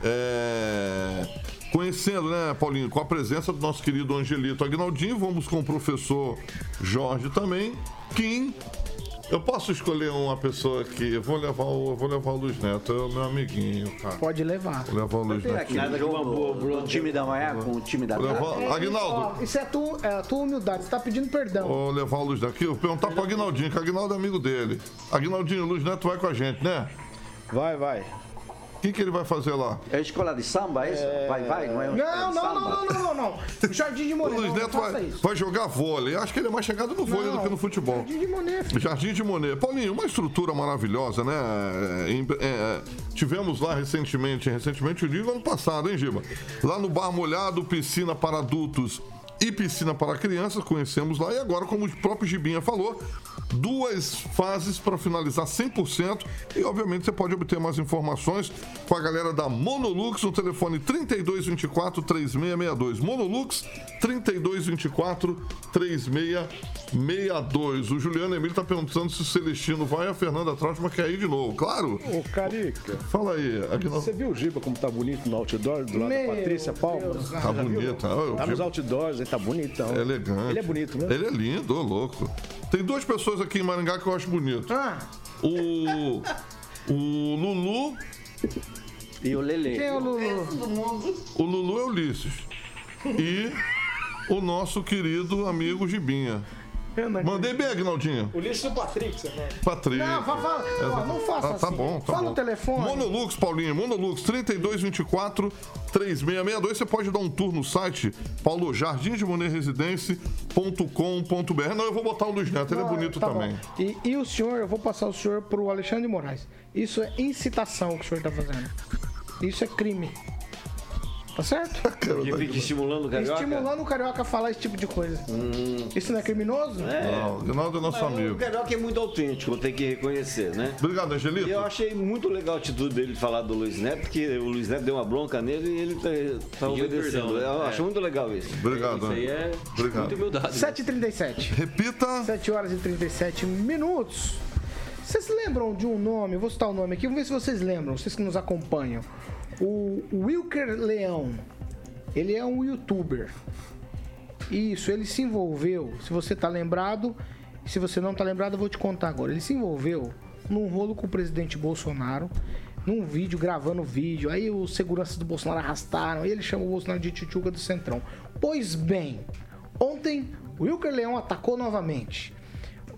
é, conhecendo, né, Paulinho, com a presença do nosso querido Angelito Agnaldinho. Vamos com o professor Jorge também. Kim. Eu posso escolher uma pessoa aqui. Eu vou levar o, eu vou levar o Luiz Neto, é o meu amiguinho, cara. Pode levar. Vou levar o Luiz Neto. aquele jogo do time da manhã com o time da tarde. levar- Aguinaldo. Ó, isso é a tua, é a tua humildade. Você tá pedindo perdão. Vou levar o Luiz Neto aqui. Eu vou perguntar pro Agnaldinho, que o Agnaldo é amigo dele. Agnaldinho, o Luiz Neto vai com a gente, né? Vai, vai. O que, que ele vai fazer lá? É escola de samba, é isso? Vai, vai, não é Não, não, samba? não, não, não, não, não. O Jardim de O Monet. Luiz não, não Neto vai, vai jogar vôlei. Acho que ele é mais chegado no vôlei Não. do que no futebol. Jardim de Monet. filho. Jardim de Monet. Paulinho, uma estrutura maravilhosa, né? Em- é, tivemos lá recentemente, recentemente, eu digo ano passado, hein, Giba? Lá no Bar Molhado, piscina para adultos e piscina para crianças, conhecemos lá. E agora, como o próprio Gibinha falou, duas fases para finalizar 100%. E, obviamente, você pode obter mais informações com a galera da Monolux no telefone 3224-3662. Monolux 3224-3662. O Juliano Emílio está perguntando se o Celestino vai e a Fernanda Trautmann quer ir de novo. Claro. Ô, Carica, Fala aí. Você viu o Giba como tá bonito no outdoor do lado Meu da Patrícia Palma? Deus, Tá bonito. Ah, o Tá nos outdoors, tá bonitão. é elegante. Ele é bonito, né? Ele é lindo, ô louco. Tem duas pessoas aqui em Maringá que eu acho bonito. Ah, O, o Lulu, E o Lele. quem é o Lulu? o Lulu é Ulisses. E o nosso querido amigo Gibinha. Eu não Mandei bem, Agnaldinho. Ulisses do Patrick, você fala. Patrícia. Não, fa- fala, ó, não faça Ah, tá assim. bom, tá Fala bom. o telefone. Monolux, Paulinho, Monolux 3224 3662. Você pode dar um tour no site paulojardimdemonerresidência.com.br. Não, eu vou botar o Luiz Neto, ele é bonito tá também. E, e o senhor, eu vou passar o senhor pro Alexandre de Moraes. Isso é incitação que o senhor tá fazendo. Isso é crime. Tá certo? Que fica estimulando o carioca. Estimulando o carioca a falar esse tipo de coisa. Isso não é criminoso? Não, o é nosso O amigo. carioca é muito autêntico, tem que reconhecer, né? Obrigado, Angelito. E eu achei muito legal a atitude dele de falar do Luiz Neto, porque o Luiz Neto deu uma bronca nele e ele tá, tá obedecendo. perdão, né? Eu É. acho muito legal isso. Obrigado. Isso aí é Obrigado. muita humildade. né? 7h37. Repita. 7 horas e 37 minutos. Vocês lembram de um nome? Eu vou citar o nome aqui, vamos ver se vocês lembram, vocês que nos acompanham. O Wilker Leão. Ele é um youtuber. Isso, ele se envolveu. Se você tá lembrado, se você não tá lembrado, eu vou te contar agora. Ele se envolveu num rolo com o presidente Bolsonaro, num vídeo, gravando vídeo. Aí os seguranças do Bolsonaro arrastaram, aí ele chama o Bolsonaro de tchutchuca do Centrão. Pois bem, ontem o Wilker Leão atacou novamente.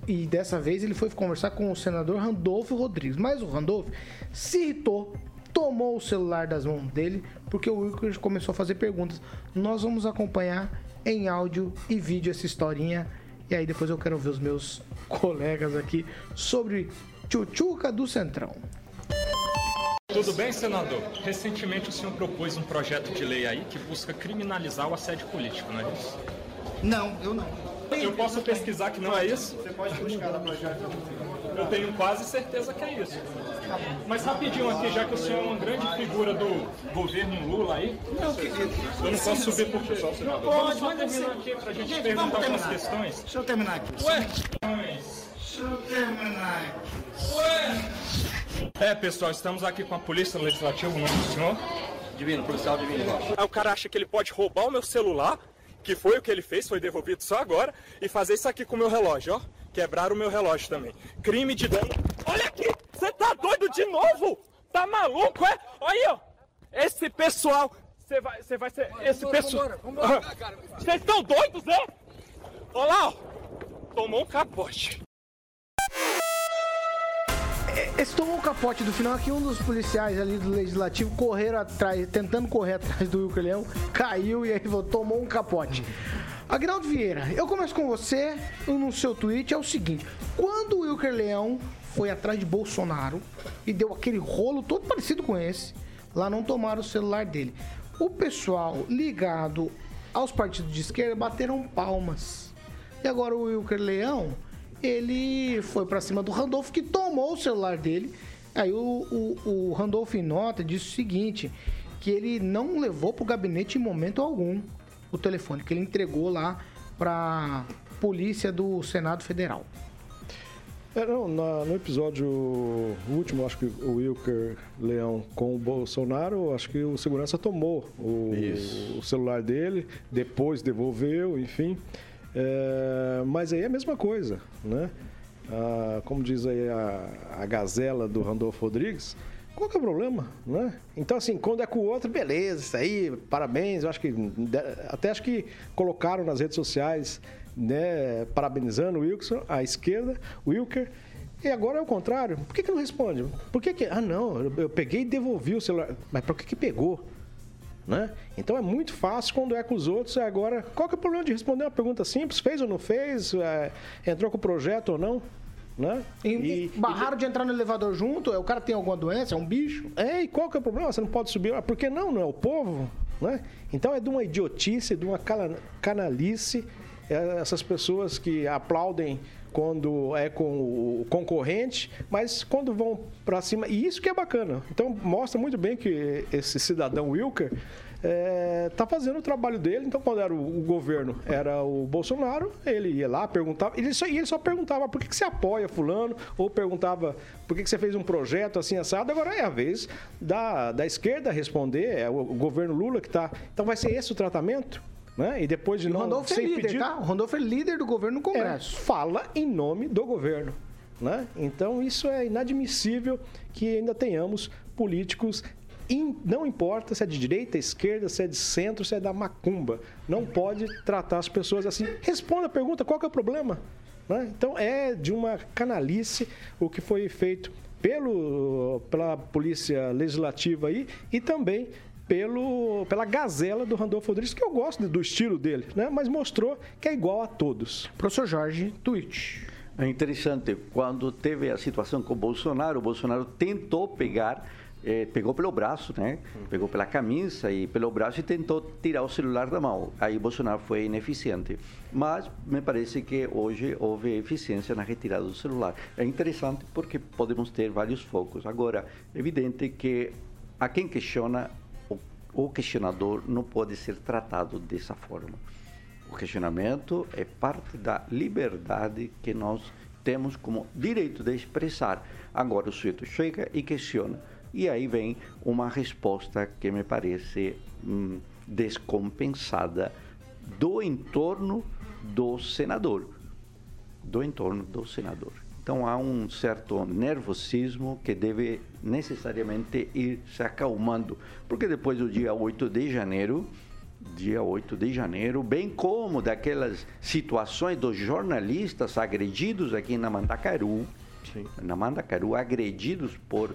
E dessa vez ele foi conversar com o senador Randolfo Rodrigues. Mas o Randolfo se irritou, tomou o celular das mãos dele, porque o Wilker começou a fazer perguntas. Nós vamos acompanhar em áudio e vídeo essa historinha. E aí depois eu quero ver os meus colegas aqui sobre Tchutchuca do Centrão. Tudo bem, senador? Recentemente o senhor propôs um projeto de lei aí que busca criminalizar o assédio político, não é isso? Não, eu não. Eu posso pesquisar que não é isso? Você pode buscar no projeto. Eu tenho quase certeza que é isso. Mas rapidinho aqui, já que o senhor é uma grande figura do governo Lula aí, Não, querido. eu não posso subir por quê? Não Vamos pode, só terminar ser. aqui pra gente Gente, perguntar algumas terminar. questões. Deixa eu terminar aqui. Ué? Deixa eu terminar aqui. É, pessoal, estamos aqui com a Polícia Legislativa, o nome do senhor? Divino, policial divino. Aí o cara acha que ele pode roubar o meu celular, que foi o que ele fez, foi devolvido só agora, e fazer isso aqui com o meu relógio, ó. Quebrar o meu relógio também. Crime de dano. Olha aqui! Você tá doido de novo? Tá maluco, é? Olha aí, ó. Esse pessoal. Você vai, você vai ser. Esse pessoal. Vocês estão doidos, é? Olha lá, ó. Tomou um capote. Esse tomou o capote do final aqui, um dos policiais ali do Legislativo correram atrás, tentando correr atrás do Wilker Leão, caiu e aí tomou um capote. Agnaldo Vieira, eu começo com você no seu tweet, é o seguinte, quando o Wilker Leão foi atrás de Bolsonaro e deu aquele rolo todo parecido com esse, lá não tomaram o celular dele. O pessoal ligado aos partidos de esquerda bateram palmas. E agora o Wilker Leão, ele foi pra cima do Randolph, que tomou o celular dele. Aí o, o, o Randolph em nota disse o seguinte, que ele não levou pro gabinete em momento algum o telefone, que ele entregou lá pra polícia do Senado Federal. É, não, na- no episódio último, acho que o Wilker Leão com o Bolsonaro, acho que o segurança tomou o, o celular dele, depois devolveu, enfim. É, mas aí é a mesma coisa, né? Ah, como diz aí a, a gazela do Randolfo Rodrigues, qual que é o problema, né? Então, assim, quando é com o outro, beleza, isso aí, parabéns. Eu acho que, até acho que colocaram nas redes sociais, né, parabenizando o Wilson, a esquerda, o Wilker. E agora é o contrário. Por que, que não responde? Por que, que. Ah, não, eu, peguei e devolvi o celular. Mas por que, que pegou? Né? Então é muito fácil quando é com os outros. Agora, qual que é o problema de responder uma pergunta simples? Fez ou não fez? É, entrou com o projeto ou não? Né? E, barraram de entrar no elevador junto? O cara tem alguma doença? É um bicho? É, e qual que é o problema? Você não pode subir. Ah, Por que não? Não é o povo? Né? Então é de uma idiotice, de uma canalice. é, Essas pessoas que aplaudem quando é com o concorrente, mas quando vão para cima. E isso que é bacana. Então mostra muito bem que esse cidadão Wilker está fazendo o trabalho dele. Então, quando era o, o governo, era o Bolsonaro, ele ia lá, perguntava, ele só, e ele só perguntava por que, que você apoia fulano, ou perguntava por que, que você fez um projeto assim assado. Agora é a vez da, da esquerda responder, é o, o governo Lula que está. Então vai ser esse o tratamento? Né? E depois de O não Randolfo é ser líder, impedido- tá? O Randolfo é líder do governo no é, Congresso. fala em nome do governo. Né? Então isso é inadmissível que ainda tenhamos políticos. In- não importa se é de direita, esquerda, se é de centro, se é da macumba. Não pode tratar as pessoas assim. Responda a pergunta, qual que é o problema? Né? Então é de uma canalice o que foi feito pelo, pela Polícia Legislativa aí e também pelo, pela gazela do Randolfo Rodrigues, que eu gosto do estilo dele, né? mas mostrou que é igual a todos. Professor Jorge, tweet. É interessante, quando teve a situação com o Bolsonaro, o Bolsonaro tentou pegar, eh, pegou pelo braço, né? Pegou pela camisa e pelo braço e tentou tirar o celular da mão. Aí Bolsonaro foi ineficiente. Mas me parece que hoje houve eficiência na retirada do celular. É interessante porque podemos ter vários focos. Agora, é evidente que a quem questiona, o, o questionador não pode ser tratado dessa forma. O questionamento é parte da liberdade que nós temos como direito de expressar. Agora o sujeito chega e questiona. E aí vem uma resposta que me parece hum, descompensada do entorno do senador. Do entorno do senador. Então há um certo nervosismo que deve necessariamente ir se acalmando, porque depois do dia 8 de janeiro, dia 8 de janeiro, bem como daquelas situações dos jornalistas agredidos aqui na Mandacaru, na Mandacaru, agredidos por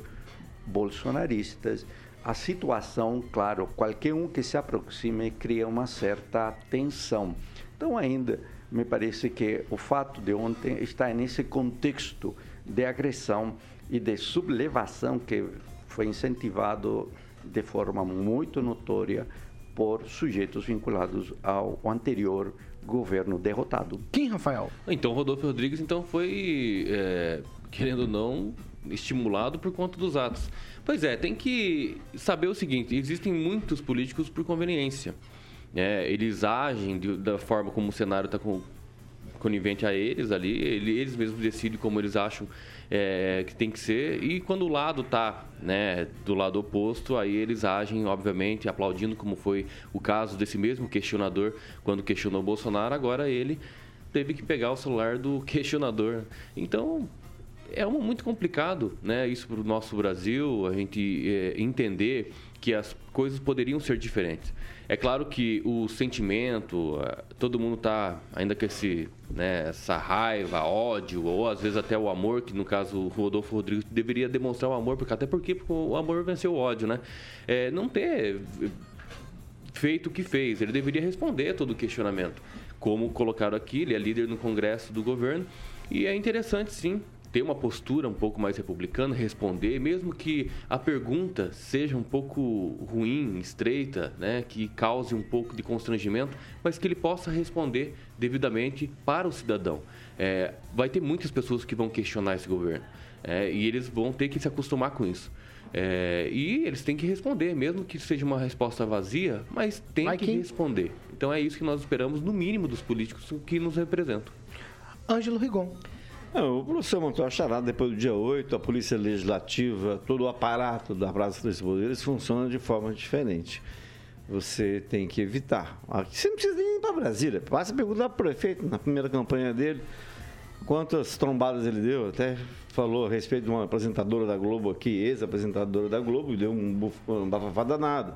bolsonaristas, a situação, claro, qualquer um que se aproxime cria uma certa tensão. Então, ainda me parece que o fato de ontem estar nesse contexto de agressão e de sublevação que foi incentivado de forma muito notória por sujeitos vinculados ao anterior governo derrotado. Quem, Rafael? Então, Rodolfo Rodrigues então foi, é, querendo ou não, estimulado por conta dos atos. Pois é, tem que saber o seguinte: existem muitos políticos por conveniência. né? eles agem de- da forma como o cenário está conivente a eles ali, ele- eles mesmos decidem como eles acham é, que tem que ser. E quando o lado tá né, do lado oposto, aí eles agem, obviamente, aplaudindo, como foi o caso desse mesmo questionador quando questionou Bolsonaro. Agora ele teve que pegar o celular do questionador. Então, é um- muito complicado, né? Isso para o nosso Brasil, a gente é, entender que as coisas poderiam ser diferentes. É claro que o sentimento, todo mundo tá ainda com esse, né, essa raiva, ódio, ou às vezes até o amor, que no caso o Rodolfo Rodrigues deveria demonstrar o amor, porque até porque o amor venceu o ódio, né? É, não ter feito o que fez. Ele deveria responder todo o questionamento. Como colocaram aqui, ele é líder no Congresso do governo. E é interessante, sim, ter uma postura um pouco mais republicana, responder, mesmo que a pergunta seja um pouco ruim, estreita, né, que cause um pouco de constrangimento, mas que ele possa responder devidamente para o cidadão. É, vai ter muitas pessoas que vão questionar esse governo é, e eles vão ter que se acostumar com isso. É, e eles têm que responder, mesmo que seja uma resposta vazia, mas tem que- responder. Então é isso que nós esperamos, no mínimo, dos políticos que nos representam. Ângelo Rigon. Não, o professor montou a charada depois do dia 8, a Polícia Legislativa, todo o aparato da Praça dos Poderes funciona de forma diferente. Você tem que evitar. Você não precisa nem ir para Brasília. Basta perguntar para o prefeito na primeira campanha dele quantas trombadas ele deu. Até falou a respeito de uma apresentadora da Globo aqui, ex-apresentadora da Globo, deu um, um bafafá danado.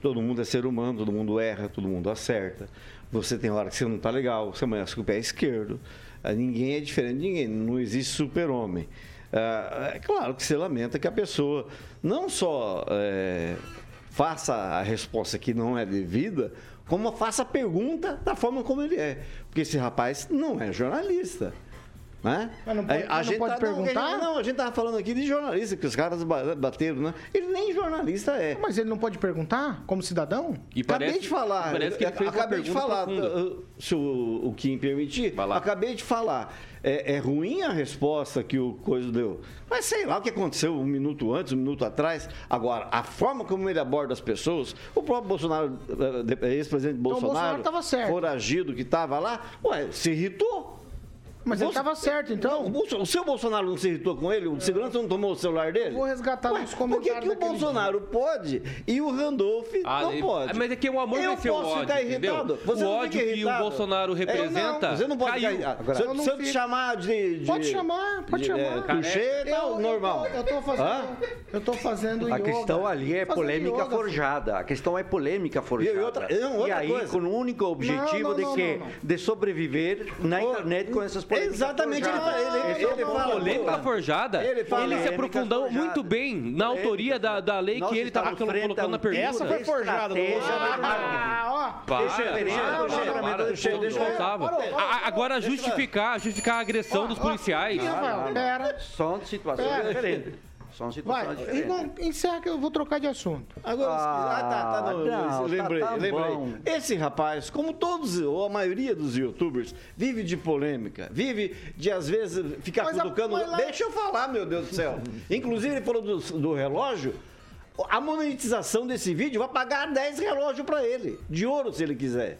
Todo mundo é ser humano, todo mundo erra, todo mundo acerta. Você tem hora que você não está legal, você amanhece com o pé esquerdo. Ah, Ninguém é diferente de ninguém, não existe super-homem. Ah, É claro que você lamenta que a pessoa não só eh, faça a resposta que não é devida, como faça a pergunta da forma como ele é. Porque esse rapaz não é jornalista. Né? Mas não pode- A- mas não pode tá- perguntar? Não, a gente- não, a gente estava falando aqui de jornalista, que os caras ba- bateram, né? Ele nem jornalista é. Mas ele não pode perguntar como cidadão? E acabei parece- de falar. parece que ele fez uma acabei de falar, profunda. uh, se o, o Kim permitir, Vai lá. acabei de falar. É, é ruim a resposta que o Coisa deu. Mas sei lá o que aconteceu um minuto antes, um minuto atrás. Agora, a forma como ele aborda as pessoas, o próprio Bolsonaro, eh, de- ex-presidente Então, o Bolsonaro, Bolsonaro tava certo. foragido que estava lá, ué, se irritou. Mas ele estava certo, então. O, Bolso- o seu Bolsonaro não se irritou com ele? O segurança não tomou o celular dele? Vou resgatar Ué, nos Por que, comentários que o daquele Bolsonaro pode e o Randolph Ah, não ele- pode? Mas é que o amor eu venceu o posso ódio, ficar entendeu? irritado. Você O não ódio fica que o irritado. Bolsonaro É, representa não, você não pode caiu. ficar Agora, se, eu não se eu te fico- chamar de, de- Pode chamar, pode de, chamar. É, tuxê, tá Eu- eu normal. tô- Eu tô fazendo. Eu tô fazendo A yoga. questão ali é Fazendo polêmica yoga, forjada. A questão é polêmica forjada. E outra- não, outra e aí, coisa. com o único objetivo não, de não, não, não. De sobreviver na internet com essas Exatamente, ele, ele, ele, é ele fala. Polêmica forjada, Ele ele, fala- se Polêmica aprofundou forjada. muito bem na autoria da, da lei Nós que ele estava colocando um- na pergunta. Essa foi forjada. Ah, ó. Para, Deixa eu ver, para, deixa eu ver, para, deixa eu ver, para, deixa eu ver, deixa eu ver. faltava. Parou, parou, A- Agora justificar, justificar a agressão dos policiais. Rafael, pera. São situações Pera. diferentes. São Vai, situações diferentes. Igor, encerra que eu vou trocar de assunto. Agora, ah, tá, tá, não, não, eu lembrei, tá- tá lembrei. bom. Esse rapaz, como todos, ou a maioria dos youtubers, vive de polêmica, vive de, às vezes, ficar Mas a- cutucando. mas lá- Deixa eu falar, meu Deus do céu. Inclusive, ele falou do, do relógio. A monetização desse vídeo vai pagar 10 relógios pra ele, de ouro, se ele quiser.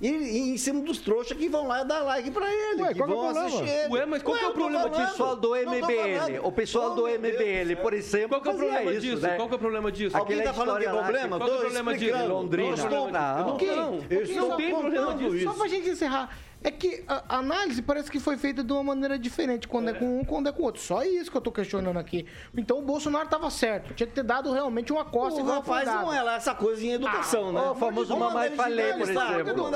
E, e em cima dos trouxas que vão lá dar like pra ele, Ué, que é o vão problema? assistir ele. Ué, mas qual que é o problema falando, disso? O pessoal do não MBL, o pessoal Oh, do Deus MBL, por exemplo, Qual que é o problema isso, disso? né? Qual que é o problema disso? Alguém tá falando que é lá problema? Qual que é o problema disso? Londrina. Não. não- não, só- tem problema disso. Só pra gente encerrar. É que a análise parece que foi feita de uma maneira diferente, quando é, com um, quando é com o outro. Só isso que eu tô questionando aqui. Então o Bolsonaro tava certo. Tinha que ter dado realmente uma costa O igual rapaz afogado. não é lá essa coisa em educação, Ah, né? o famoso Vamos mamãe falei, por exemplo.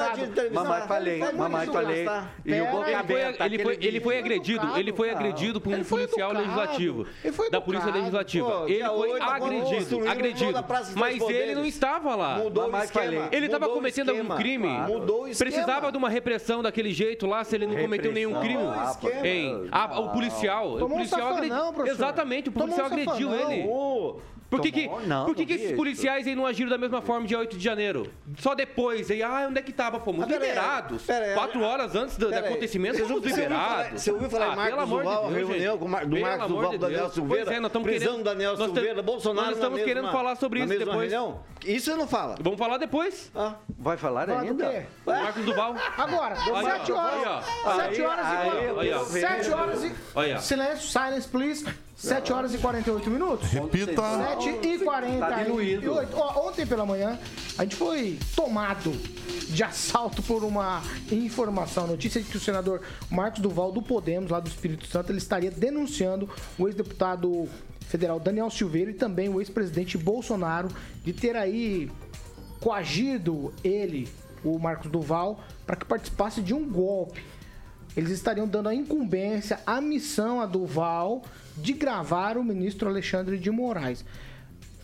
Mamãe falei, mamãe falei. E o boca ele Ele foi, aberta. ele foi, ele foi agredido, educado. ele foi agredido por um policial educado. legislativo Ele foi da Polícia. Legislativa. Pô, ele foi agredido, agredido. Mas ele não estava lá. Mudou o esquema. Ele estava cometendo algum crime? Mudou o esquema. Precisava de uma repressão daquele jeito lá se ele não cometeu nenhum crime? Ah, esquema. Hein? Ah, o policial, o Tomou um policial safanão, agrediu. Exatamente, o policial um agrediu safanão. ele. Ô, Por que, que? Não, por que, não que vi esses isso. policiais aí não agiram da mesma forma dia 8 de janeiro? Só depois, aí, ah, onde é que tava? Fomos Ah, pera aí, liberados. pera aí, Quatro ah, horas antes do, do Pera aí. acontecimento, Você fomos ouviu- você ouviu falar- liberados. Você ouviu falar em Ah, Marcos pelo amor de Duval, Deus, reunião gente. com o Mar- do Pelo Marcos amor Duval, de do Daniel Deus. Silveira, Pois é, nós estamos prisão querendo- do Daniel nós tam- Silveira, Bolsonaro nós na estamos mesma- querendo falar sobre na isso mesma depois. reunião? Isso você não fala. Vamos falar depois. Ah, Vai falar Fala do ainda? quê? Marcos Duval. Agora, Aí, 7 ó, horas. aí, ó. 7 horas Aí, e aí, ó. 7 horas e. Silêncio, silence, please. 7 horas e 48 minutos. Repita. 7 e 48. Tá. Ó, ontem pela manhã, a gente foi tomado de assalto por uma informação, notícia de que o senador Marcos Duval do Podemos, lá do Espírito Santo, ele estaria denunciando o ex-deputado federal Daniel Silveira e também o ex-presidente Bolsonaro de ter aí coagido ele, o Marcos Duval, para que participasse de um golpe. Eles estariam dando a incumbência, a missão a Duval de gravar o ministro Alexandre de Moraes.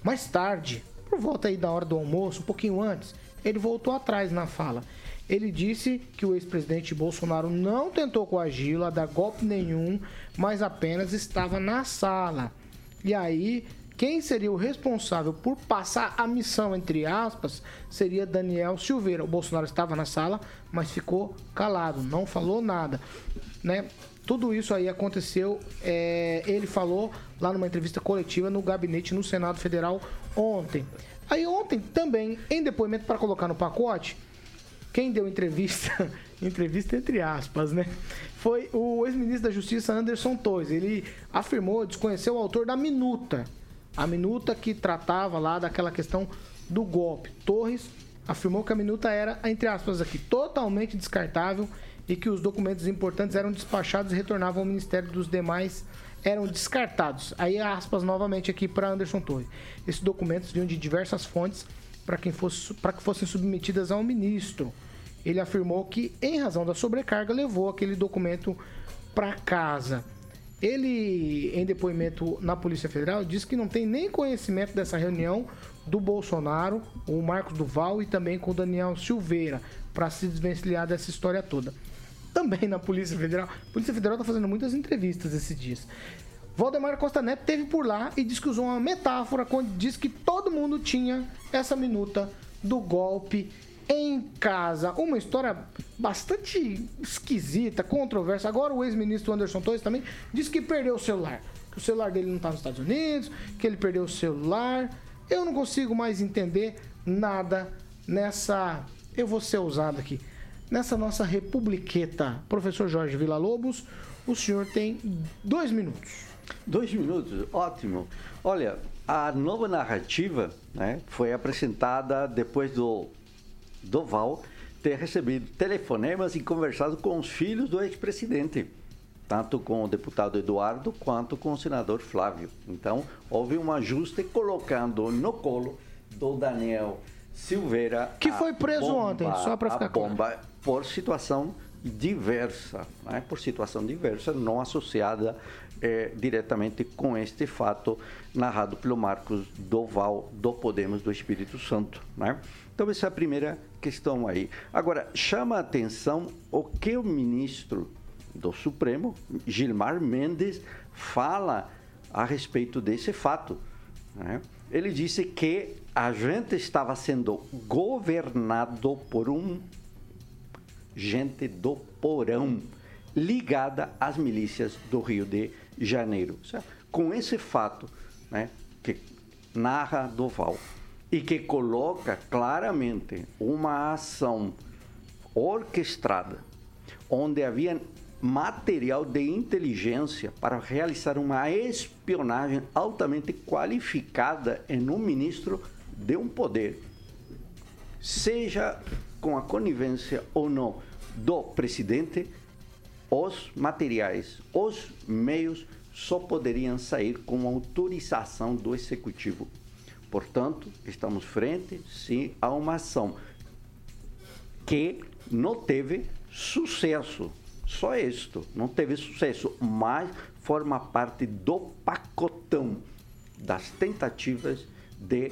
Mais tarde, por volta aí da hora do almoço, um pouquinho antes, ele voltou atrás na fala. Ele disse que o ex-presidente Bolsonaro não tentou coagi-lo a dar golpe nenhum, mas apenas estava na sala. E aí quem seria o responsável por passar a missão, entre aspas, seria Daniel Silveira. O Bolsonaro estava na sala, mas ficou calado, não falou nada. Né? Tudo isso aí aconteceu, é, ele falou lá numa entrevista coletiva no gabinete no Senado Federal ontem. Aí ontem também, em depoimento para colocar no pacote, quem deu entrevista, entrevista entre aspas, né? Foi o ex-ministro da Justiça Anderson Torres. Ele afirmou desconhecer o autor da minuta. A minuta que tratava lá daquela questão do golpe. Torres afirmou que a minuta era, entre aspas aqui, totalmente descartável e que os documentos importantes eram despachados e retornavam ao Ministério dos demais eram descartados. Aí aspas novamente aqui para Anderson Torres. Esses documentos vinham de diversas fontes para que fossem submetidas ao ministro. Ele afirmou que, em razão da sobrecarga, levou aquele documento para casa. Ele, em depoimento na Polícia Federal, disse que não tem nem conhecimento dessa reunião do Bolsonaro, o Marcos Duval e também com o Daniel Silveira, para se desvencilhar dessa história toda. Também na Polícia Federal. A Polícia Federal está fazendo muitas entrevistas esses dias. Valdemar Costa Neto teve por lá e disse que usou uma metáfora quando disse que todo mundo tinha essa minuta do golpe em casa. Uma história bastante esquisita, controversa. Agora o ex-ministro Anderson Torres também disse que perdeu o celular. Que o celular dele não está nos Estados Unidos, que ele perdeu o celular. Eu não consigo mais entender nada nessa. Eu vou ser ousado aqui. Nessa nossa republiqueta. Professor Jorge Villa-Lobos, o senhor tem dois minutos. Dois minutos, ótimo. Olha, a nova narrativa né, foi apresentada depois do Doval ter recebido telefonemas e conversado com os filhos do ex-presidente, tanto com o deputado Eduardo quanto com o senador Flávio. Então, houve um ajuste colocando no colo do Daniel Silveira. Que foi preso bomba, ontem, só para ficar bomba claro. por situação diversa, né? por situação diversa, não associada é, diretamente com este fato narrado pelo Marcos Doval do Podemos do Espírito Santo. Né? Então, essa é a primeira questão aí. Agora, chama a atenção o que o ministro do Supremo, Gilmar Mendes, fala a respeito desse fato. Né? Ele disse que a gente estava sendo governado por um gente do porão ligada às milícias do Rio de Janeiro. Com esse fato, né, que narra Doval e que coloca claramente uma ação orquestrada, onde havia material de inteligência para realizar uma espionagem altamente qualificada em um ministro de um poder, seja com a conivência ou não do presidente, os materiais, os meios só poderiam sair com autorização do executivo. Portanto, estamos frente, sim, a uma ação que não teve sucesso. Só isto, não teve sucesso, mas forma parte do pacotão das tentativas de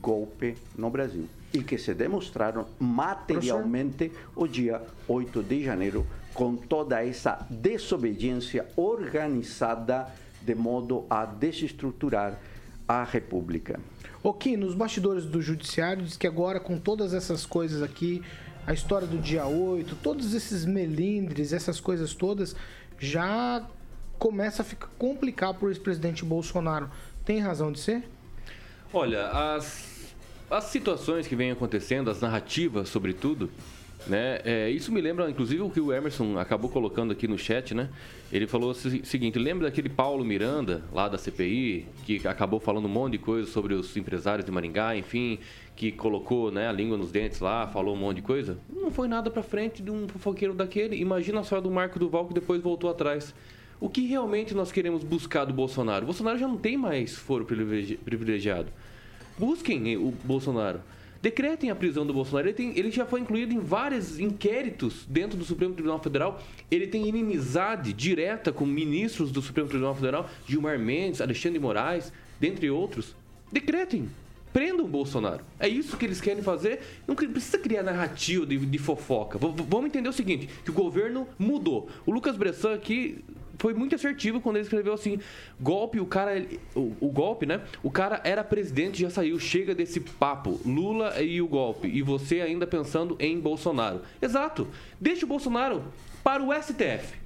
golpe no Brasil e que se demonstraram materialmente o dia 8 de janeiro com toda essa desobediência organizada de modo a desestruturar a República. Ok, nos bastidores do Judiciário diz que agora com todas essas coisas aqui, a história do dia 8, todos esses melindres, essas coisas todas, já começa a ficar complicado para o ex-presidente Bolsonaro. Tem razão de ser? Olha, as, as situações que vêm acontecendo, as narrativas, sobretudo, né? É, isso me lembra, inclusive, o que o Emerson acabou colocando aqui no chat, né? Ele falou o seguinte: lembra daquele Paulo Miranda, lá da CPI, que acabou falando um monte de coisa sobre os empresários de Maringá, enfim, que colocou né, a língua nos dentes lá, falou um monte de coisa? Não foi nada pra frente de um fofoqueiro daquele. Imagina só do Marco Duval que depois voltou atrás. O que realmente nós queremos buscar do Bolsonaro? O Bolsonaro já não tem mais foro privilegiado. Busquem o Bolsonaro. Decretem a prisão do Bolsonaro. Ele, tem, ele já foi incluído em vários inquéritos dentro do Supremo Tribunal Federal. Ele tem inimizade direta com ministros do Supremo Tribunal Federal, Gilmar Mendes, Alexandre Moraes, dentre outros. Decretem. Prendam o Bolsonaro. É isso que eles querem fazer. Não precisa criar narrativa de, de fofoca. V vamos entender o seguinte: que o governo mudou. O Lucas Bressan aqui foi muito assertivo quando ele escreveu assim: golpe, o cara. O, o golpe, né? O cara era presidente, já saiu. Chega desse papo. Lula e o golpe. E você ainda pensando em Bolsonaro. Exato. Deixa o Bolsonaro para o STF.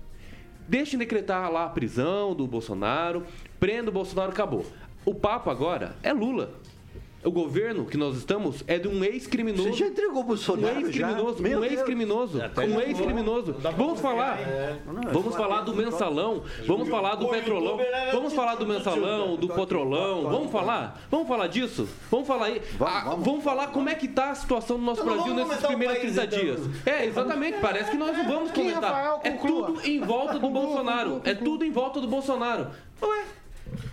Deixa decretar lá a prisão do Bolsonaro. Prenda o Bolsonaro, acabou. O papo agora é Lula. O governo que nós estamos é de um ex-criminoso. Você já entregou o Bolsonaro, Um ex-criminoso. Um ex-criminoso. Um ex-criminoso. Vamos falar. Vamos falar do mensalão. Vamos falar do petrolão. Vamos falar do mensalão, do petrolão. Vamos falar? Vamos falar disso? Vamos falar aí. Ah, Vamos falar como é que tá a situação do nosso Então Brasil nesses primeiros país, 30 então. dias. É, exatamente. Parece que nós não vamos comentar. É tudo em volta do Bolsonaro. É tudo em volta do Bolsonaro. Ué.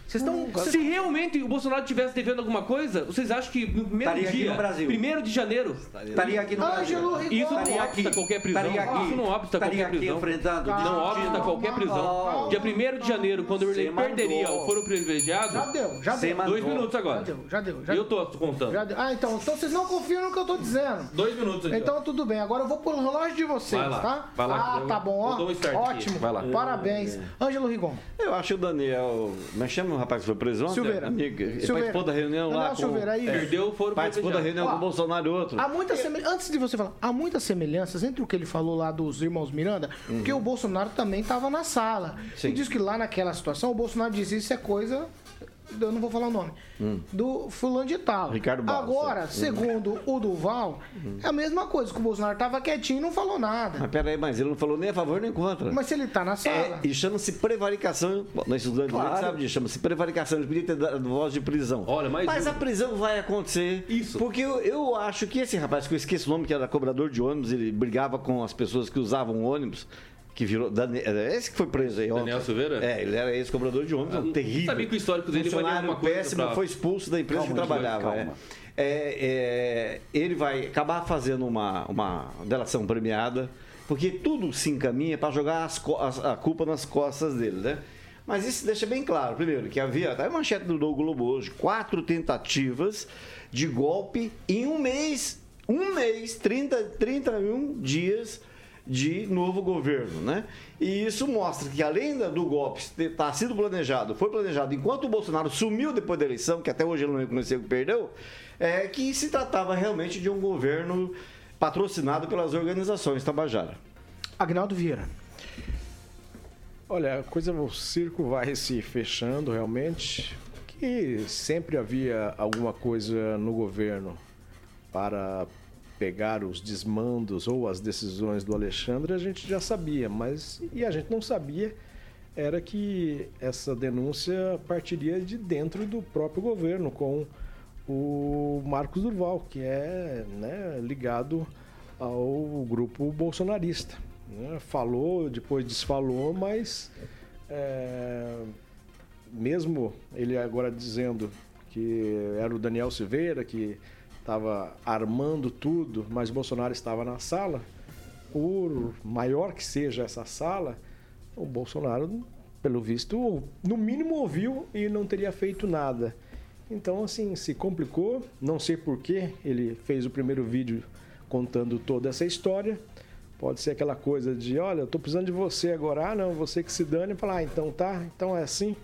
Vocês estão. Se realmente o Bolsonaro tivesse devendo alguma coisa, vocês acham que no primeiro Estaria aqui dia, no Brasil. primeiro de janeiro, Estaria aqui no Ângelo Brasil. isso não Estaria obsta qualquer prisão. Estaria aqui, Isso não obsta estaria qualquer aqui prisão. enfrentando. Não obsta qualquer prisão. Dia 1 de janeiro, quando Você ele mandou. perderia o foro privilegiado, Já deu, já deu. mandou. dois minutos agora. Já deu, já deu. Já Eu tô contando. Já deu. Ah, então, então vocês não confiam no que eu tô dizendo. Dois minutos aqui. ó. Então tudo bem, agora eu vou pro relógio de vocês, Vai lá, tá? vai lá. Ah, Eu- tá bom, ó. dou um start aqui. Ótimo. Vai lá. Parabéns. Ângelo Rigon. Eu acho o Daniel. Mas chama o rapaz que foi preso ontem? Silveira. Amigo, ele Silveira. participou da reunião Daniel lá com. Silveira, aí. Perdeu o foro Participou da reunião Ó, com o Bolsonaro e outro. Há muitas seme- Antes de você falar, há muitas semelhanças entre o que ele falou lá dos irmãos Miranda, porque o Bolsonaro também estava na sala. Uhum. Sim. E diz que lá naquela situação o Bolsonaro diz isso é coisa. Eu não vou falar o nome. Do fulano de tal. Hum. Ricardo Barros, Agora, é. segundo o Duval, é a mesma coisa, que o Bolsonaro tava quietinho e não falou nada. Mas peraí, mas ele não falou nem a favor nem contra. Mas se ele tá na É, sala. e chama-se prevaricação. Nós estudantes Claro. a sabe disso, chama-se prevaricação. Ele podia ter dado voz de prisão. Olha, mas a eu- prisão vai acontecer. Isso. Porque eu, eu acho que esse rapaz, que eu esqueço o nome, que era cobrador de ônibus, ele brigava com as pessoas que usavam ônibus. Que virou. É Esse que foi preso aí ontem. Daniel Silveira? É, ele era ex-cobrador de ônibus, Ah, um terrível. sabia que o histórico dele Funcionário coisa péssimo, pra- foi expulso da empresa Calma, que trabalhava. calma. é. É, é, ele vai acabar fazendo uma, uma delação premiada, porque tudo se encaminha para jogar as as- a culpa nas costas dele, né? Mas isso deixa bem claro, primeiro, que havia, tá a manchete do do Globo hoje, quatro tentativas de golpe em um mês, um mês, 30, 31 dias de novo governo, né? E isso mostra que além do golpe ter tá sido planejado, foi planejado enquanto o Bolsonaro sumiu depois da eleição, que até hoje ele não reconheceu que perdeu, é que se tratava realmente de um governo patrocinado pelas organizações Tabajara. Agnaldo Vieira. Olha, a coisa, o circo vai se fechando realmente, que sempre havia alguma coisa no governo para pegar os desmandos ou as decisões do Alexandre, a gente já sabia, mas e a gente não sabia era que essa denúncia partiria de dentro do próprio governo com o Marcos Durval, que é né, ligado ao grupo bolsonarista. né? Falou, depois desfalou, mas é, mesmo ele agora dizendo que era o Daniel Silveira que estava armando tudo, mas Bolsonaro estava na sala, por maior que seja essa sala, o Bolsonaro, pelo visto, no mínimo ouviu e não teria feito nada. Então, assim, se complicou. Não sei por que ele fez o primeiro vídeo contando toda essa história. Pode ser aquela coisa de, olha, eu tô precisando de você agora. Ah, não, você que se dane. Falar, ah, então tá, então é assim.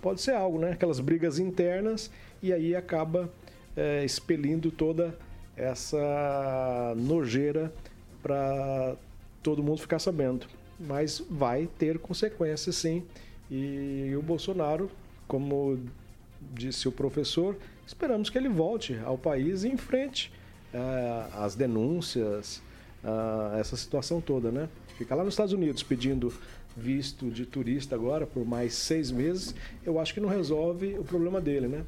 Pode ser algo, né? Aquelas brigas internas e aí acaba é, expelindo toda essa nojeira para todo mundo ficar sabendo. Mas vai ter consequências, sim. E o Bolsonaro, como disse o professor, esperamos que ele volte ao país e enfrente eh, as denúncias, essa situação toda, né? Ficar lá nos Estados Unidos pedindo visto de turista agora por mais seis meses, eu acho que não resolve o problema dele, né?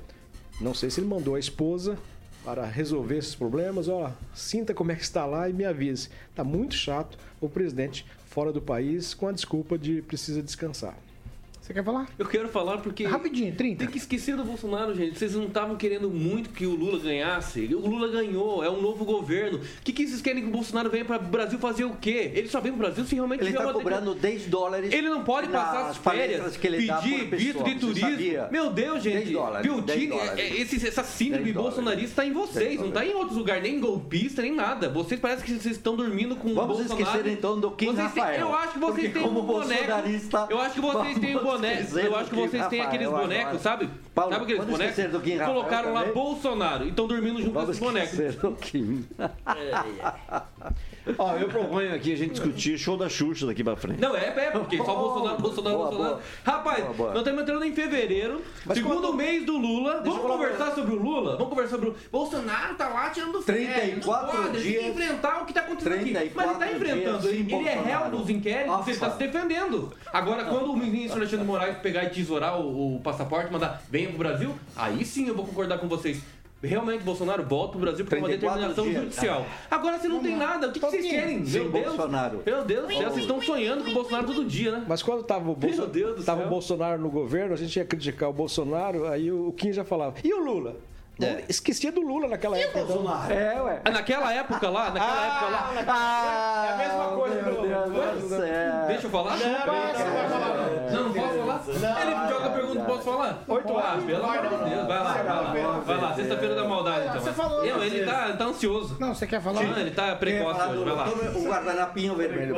Não sei se ele mandou a esposa para resolver esses problemas, ó, sinta como é que está lá e me avise. Tá muito chato o presidente fora do país com a desculpa de precisa descansar. Você quer falar? Eu quero falar porque. Rapidinho, 30. Tem que esquecer do Bolsonaro, gente. Vocês não estavam querendo muito que o Lula ganhasse. O Lula ganhou, é um novo governo. O que, que vocês querem que o Bolsonaro venha para o Brasil fazer o quê? Ele só vem para o Brasil se realmente Ele tiver está uma cobrando 10 dólares. Ele não pode passar as férias, que ele pedir visto de turismo. sabia? Meu Deus, gente. 10 dólares, Piotini, 10 dólares. é- esse, essa síndrome 10 dólares. bolsonarista está em vocês, 10 não está em outros lugares, nem golpista, nem nada. Vocês parecem que vocês estão dormindo com Vamos o Bolsonaro. esquecer então do Kim Vocês têm- Rafael. eu acho que vocês Porque têm como um boneco. bolsonarista, Eu acho que vocês têm um vamos boneco. Eu acho que vocês têm aqueles bonecos, sabe? Paulo, sabe aqueles bonecos? do Kim Rafael Colocaram lá? Bolsonaro e estão dormindo junto com esses bonecos. do Kim. Ó, eu proponho aqui a gente discutir show da Xuxa daqui pra frente. Não, é, é, porque só Bolsonaro, Bolsonaro, Boa, Bolsonaro. boa. Rapaz, Boa, boa. nós estamos entrando em fevereiro, Mas segundo quando- mês do Lula. Vamos eu falar conversar sobre o Lula? Vamos conversar sobre o Bolsonaro tá lá tirando férias. 34 não pode, Tem dias- que enfrentar o que tá acontecendo aqui. Mas ele tá 34 enfrentando, dias ele, sem ele é réu Bolsonaro. dos inquéritos, Nossa. ele tá se defendendo. Agora, quando o ministro Alexandre Moraes pegar e tesourar o, o passaporte e mandar venha pro Brasil, aí sim eu vou concordar com vocês. Realmente, Bolsonaro volta pro Brasil por uma 34 determinação dias. judicial. Agora, se não tem nada, o que, que vocês querem? Meu Deus. Bolsonaro. Meu Deus do céu, vocês estão sonhando com o Bolsonaro todo dia, né? Mas quando tava o, Bolso... Tava o Bolsonaro no governo, a gente ia criticar o Bolsonaro, aí o Kim já falava. E o Lula? Esquecia do Lula naquela época. Bolsonaro? É, ué. Ah, Naquela época lá, naquela época lá. Ah, é a mesma coisa meu do- Deus do céu. Deixa eu falar? Não, não falar? Ele joga a pergunta, posso falar? Oito horas. pelo amor de Deus, vai lá, vai lá. Vai lá, sexta-feira da maldade, então. Você falou, Eu, ele tá, tá ansioso. Não, você quer falar? Não, ele tá precoce hoje, vai lá. Um guardanapinho vermelho.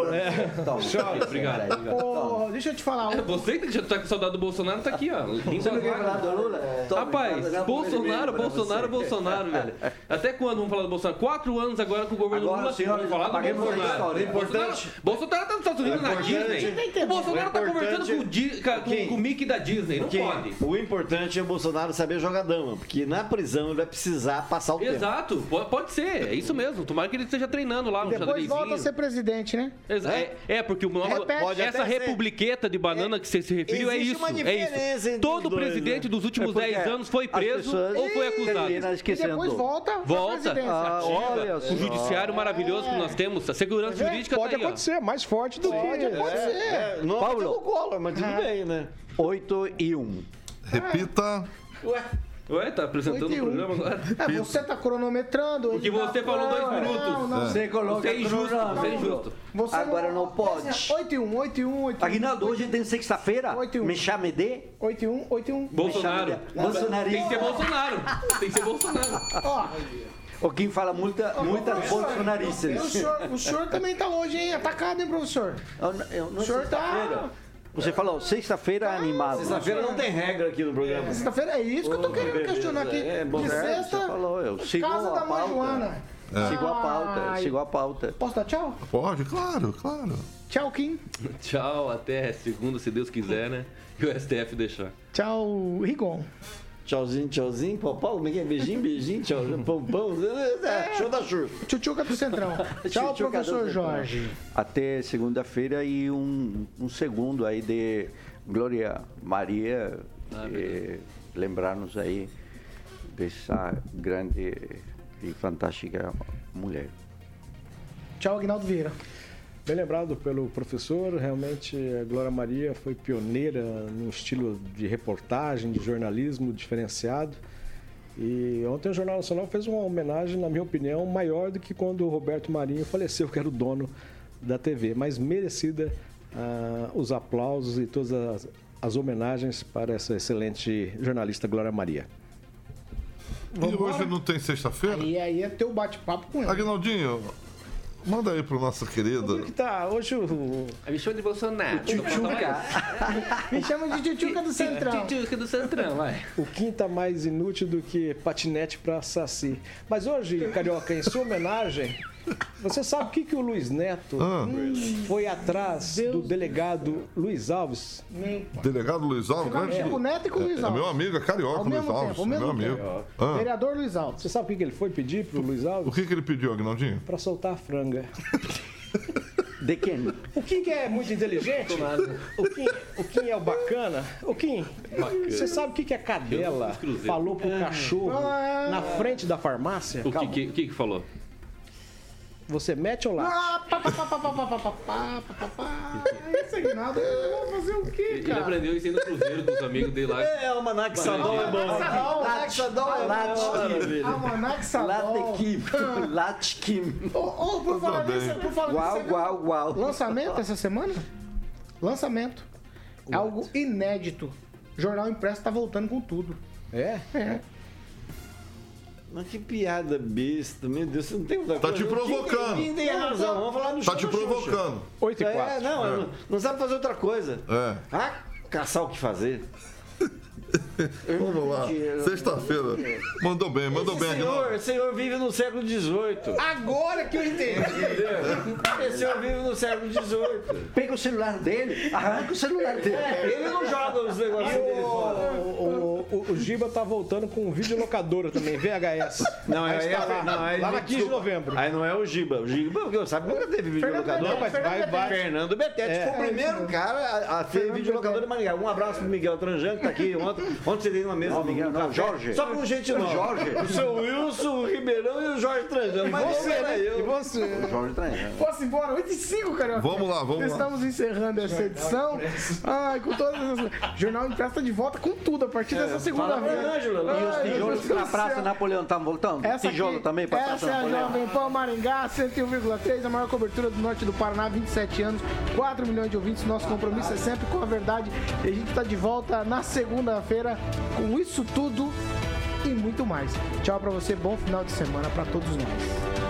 Toma. Obrigado. Ô, deixa eu te falar. É, Você que já tá com saudade do Bolsonaro, tá aqui, ó. Você não quer falar do Lula? Rapaz, guardanapo Bolsonaro, Bolsonaro. Bolsonaro, velho. Até quando vamos falar do Bolsonaro? Quatro anos agora com o governo Lula. vamos falar do Bolsonaro. É Bolsonaro, importante. Bolsonaro tá nos Estados Unidos na importante- Disney. O Bolsonaro tá o conversando com o, com, Quem? com o Mickey da Disney. Não Porque pode. o importante é o Bolsonaro saber jogar dama, porque na prisão ele vai precisar passar o tempo. Exato, po- pode ser, é isso mesmo. Tomara que ele esteja treinando lá no Depois xadrezinho. volta a ser presidente, né? Exa- É, é, porque o nome- Repete. Pode essa republiqueta de banana que você se referiu é isso. uma É isso. Todo dois, presidente né? dos últimos É porque 10 anos foi preso ou foi acusado. E esquecendo. depois volta Volta. Ah, olha O judiciário maravilhoso que nós temos, a segurança jurídica Pode tá aí, ó. acontecer, mais forte do Pode que. acontecer. É, não Paulo. Paulo. o Collor, mas tudo bem, né? 8 e 1. Repita. Ué, tá apresentando o 81. programa agora? É, você tá cronometrando. Porque tá- você falou dois minutos. Não, não. Você coloca Você é injusto, você é injusto. Você Agora não pode. 8 e 1, 8 e 1, 8 e 1. Aguinaldo, hoje tem sexta-feira. Oito e um. Me chame de 8 e 1, 8 e 1. Bolsonaro. Bolsonarista. Tem que ser Bolsonaro. Tem que ser Bolsonaro. Ó, O Kim fala muita, muitas professor, bolsonaristas. O senhor, o senhor também tá hoje, hein? Atacado, hein, professor? Eu, eu, não O é senhor tá- sexta-feira. Você falou, sexta-feira animado. Sexta-feira não tem regra aqui no programa. Sexta-feira é isso que eu tô querendo beleza, questionar aqui. é, bom, de É, sexta, você falou, eu sigo casa a da mãe pauta. Joana. Sigo a pauta, Ai. sigo a pauta. Posso dar tchau? Pode, claro, claro. Tchau, Kim. Tchau, até segunda, se Deus quiser, né? E o STF deixar. Tchau, Rigon. Tchauzinho, tchauzinho, popó, como é que é? Beijinho, beijinho, tchau, pão, pão. É, show da Xuxa. Tchutchuca do Centrão. Tchau, Tchutchuca professor Jorge. Até segunda-feira e um, um segundo aí de Glória Maria. eh, Lembrar-nos aí dessa grande e fantástica mulher. Tchau, Aguinaldo Vieira. Bem lembrado pelo professor, realmente a Glória Maria foi pioneira no estilo de reportagem, de jornalismo diferenciado. E ontem o Jornal Nacional fez uma homenagem, na minha opinião, maior do que quando o Roberto Marinho faleceu, que era o dono da TV, mas merecida ah, os aplausos e todas as, as homenagens para essa excelente jornalista Glória Maria. E Vambora? hoje não tem sexta-feira? E aí é teu bate-papo com ele. Aguinaldinho, manda aí pro nossa querida. Como que tá? Hoje o, Me chama de Bolsonaro. Me chama de Tchutchuca do Centrão. Tchutchuca do Centrão, vai. o tá mais inútil do que patinete para saci. Mas hoje, Carioca, em sua homenagem, você sabe o que, que o Luiz Neto Ah. foi atrás do delegado Luiz Alves? Delegado Luiz Alves, grande. com o Neto e com o Luiz É, é meu Alves. amigo, é carioca, Luiz Alves. tempo, é mesmo meu amigo. Ah, Vereador Luiz Alves. Você sabe o que, que ele foi pedir pro Luiz o Alves? que, que ele pediu, Aguinaldinho? Para soltar a franga. De quem? O Kim que é muito inteligente? O Kim, o Kim é o bacana? O Kim, você sabe o que, que a cadela falou pro cachorro Ah. na frente da farmácia? O que, que, o que que falou? Você mete ou late? Ah, pá, pá, pá, pá, pá, pá, pá, pá, pá, pá, pá. Esse Aguinaldo, ele vai fazer o quê, Ele cara? aprendeu isso aí no Cruzeiro com os amigos dele lá. É, Almanac Sadol é bom. Almanac Sadol é maravilha. Almanac Sadol. Latequim. Latchkim. Ô, ô, por falar nisso, por falar Uau, nisso, viu uau, uau. Lançamento essa semana? Lançamento. Algo inédito. Jornal Impresso tá voltando com tudo. É? É. Mas que piada besta, meu Deus, você não tem outra Tá coisa. te provocando. Quem, tem razão? Vamos falar do Tá te Xuxa. provocando. 8 e É, 4. não, não, não sabe fazer outra coisa. É. Ah, caçar o que fazer. Vamos lá. Sexta-feira. Mandou bem, mandou Esse bem, senhor, esse senhor vive no século XVIII. Agora que eu entendi. Entendeu? Esse senhor vive no século XVIII. Pega o celular dele, arranca o celular dele. É, ele não joga os negócios dele fora. O, o, o Giba tá voltando com videolocadora também, VHS. Não, é, é, lá, não, aí, lá na 15 de novembro. Aí não é o Giba. O Giba, porque sabe nunca teve videolocador. Mas vai, vai. Fernando Betete É. foi o primeiro cara a, a ter videolocador de Maringá. Um abraço pro Miguel Tranjan, que tá aqui ontem. Ontem você tem numa mesa Não, no não, café, Jorge. Só com gente nova. Jorge. O seu Wilson, o Ribeirão e o Jorge Tranjan. Mas você, era né? eu. E você? Jorge Tranjan. Posso ir embora? 8 e 5, cara. Vamos lá, vamos lá. Estamos encerrando essa edição. Ai, com todas as... Jornal Impresso tá de volta com tudo a partir dessa Fala pra segunda-feira. Ângela. Ai, E os tijolos na Praça. Napoleão estão voltando? Essa Tijolo aqui, também para Praça Essa é a Napoleão? Jovem Pan Maringá, 101,3, a maior cobertura do norte do Paraná, 27 anos, 4 milhões de ouvintes. Nosso compromisso é sempre com a verdade. E a gente tá de volta na segunda-feira com isso tudo e muito mais. Tchau pra você, bom final de semana pra todos nós.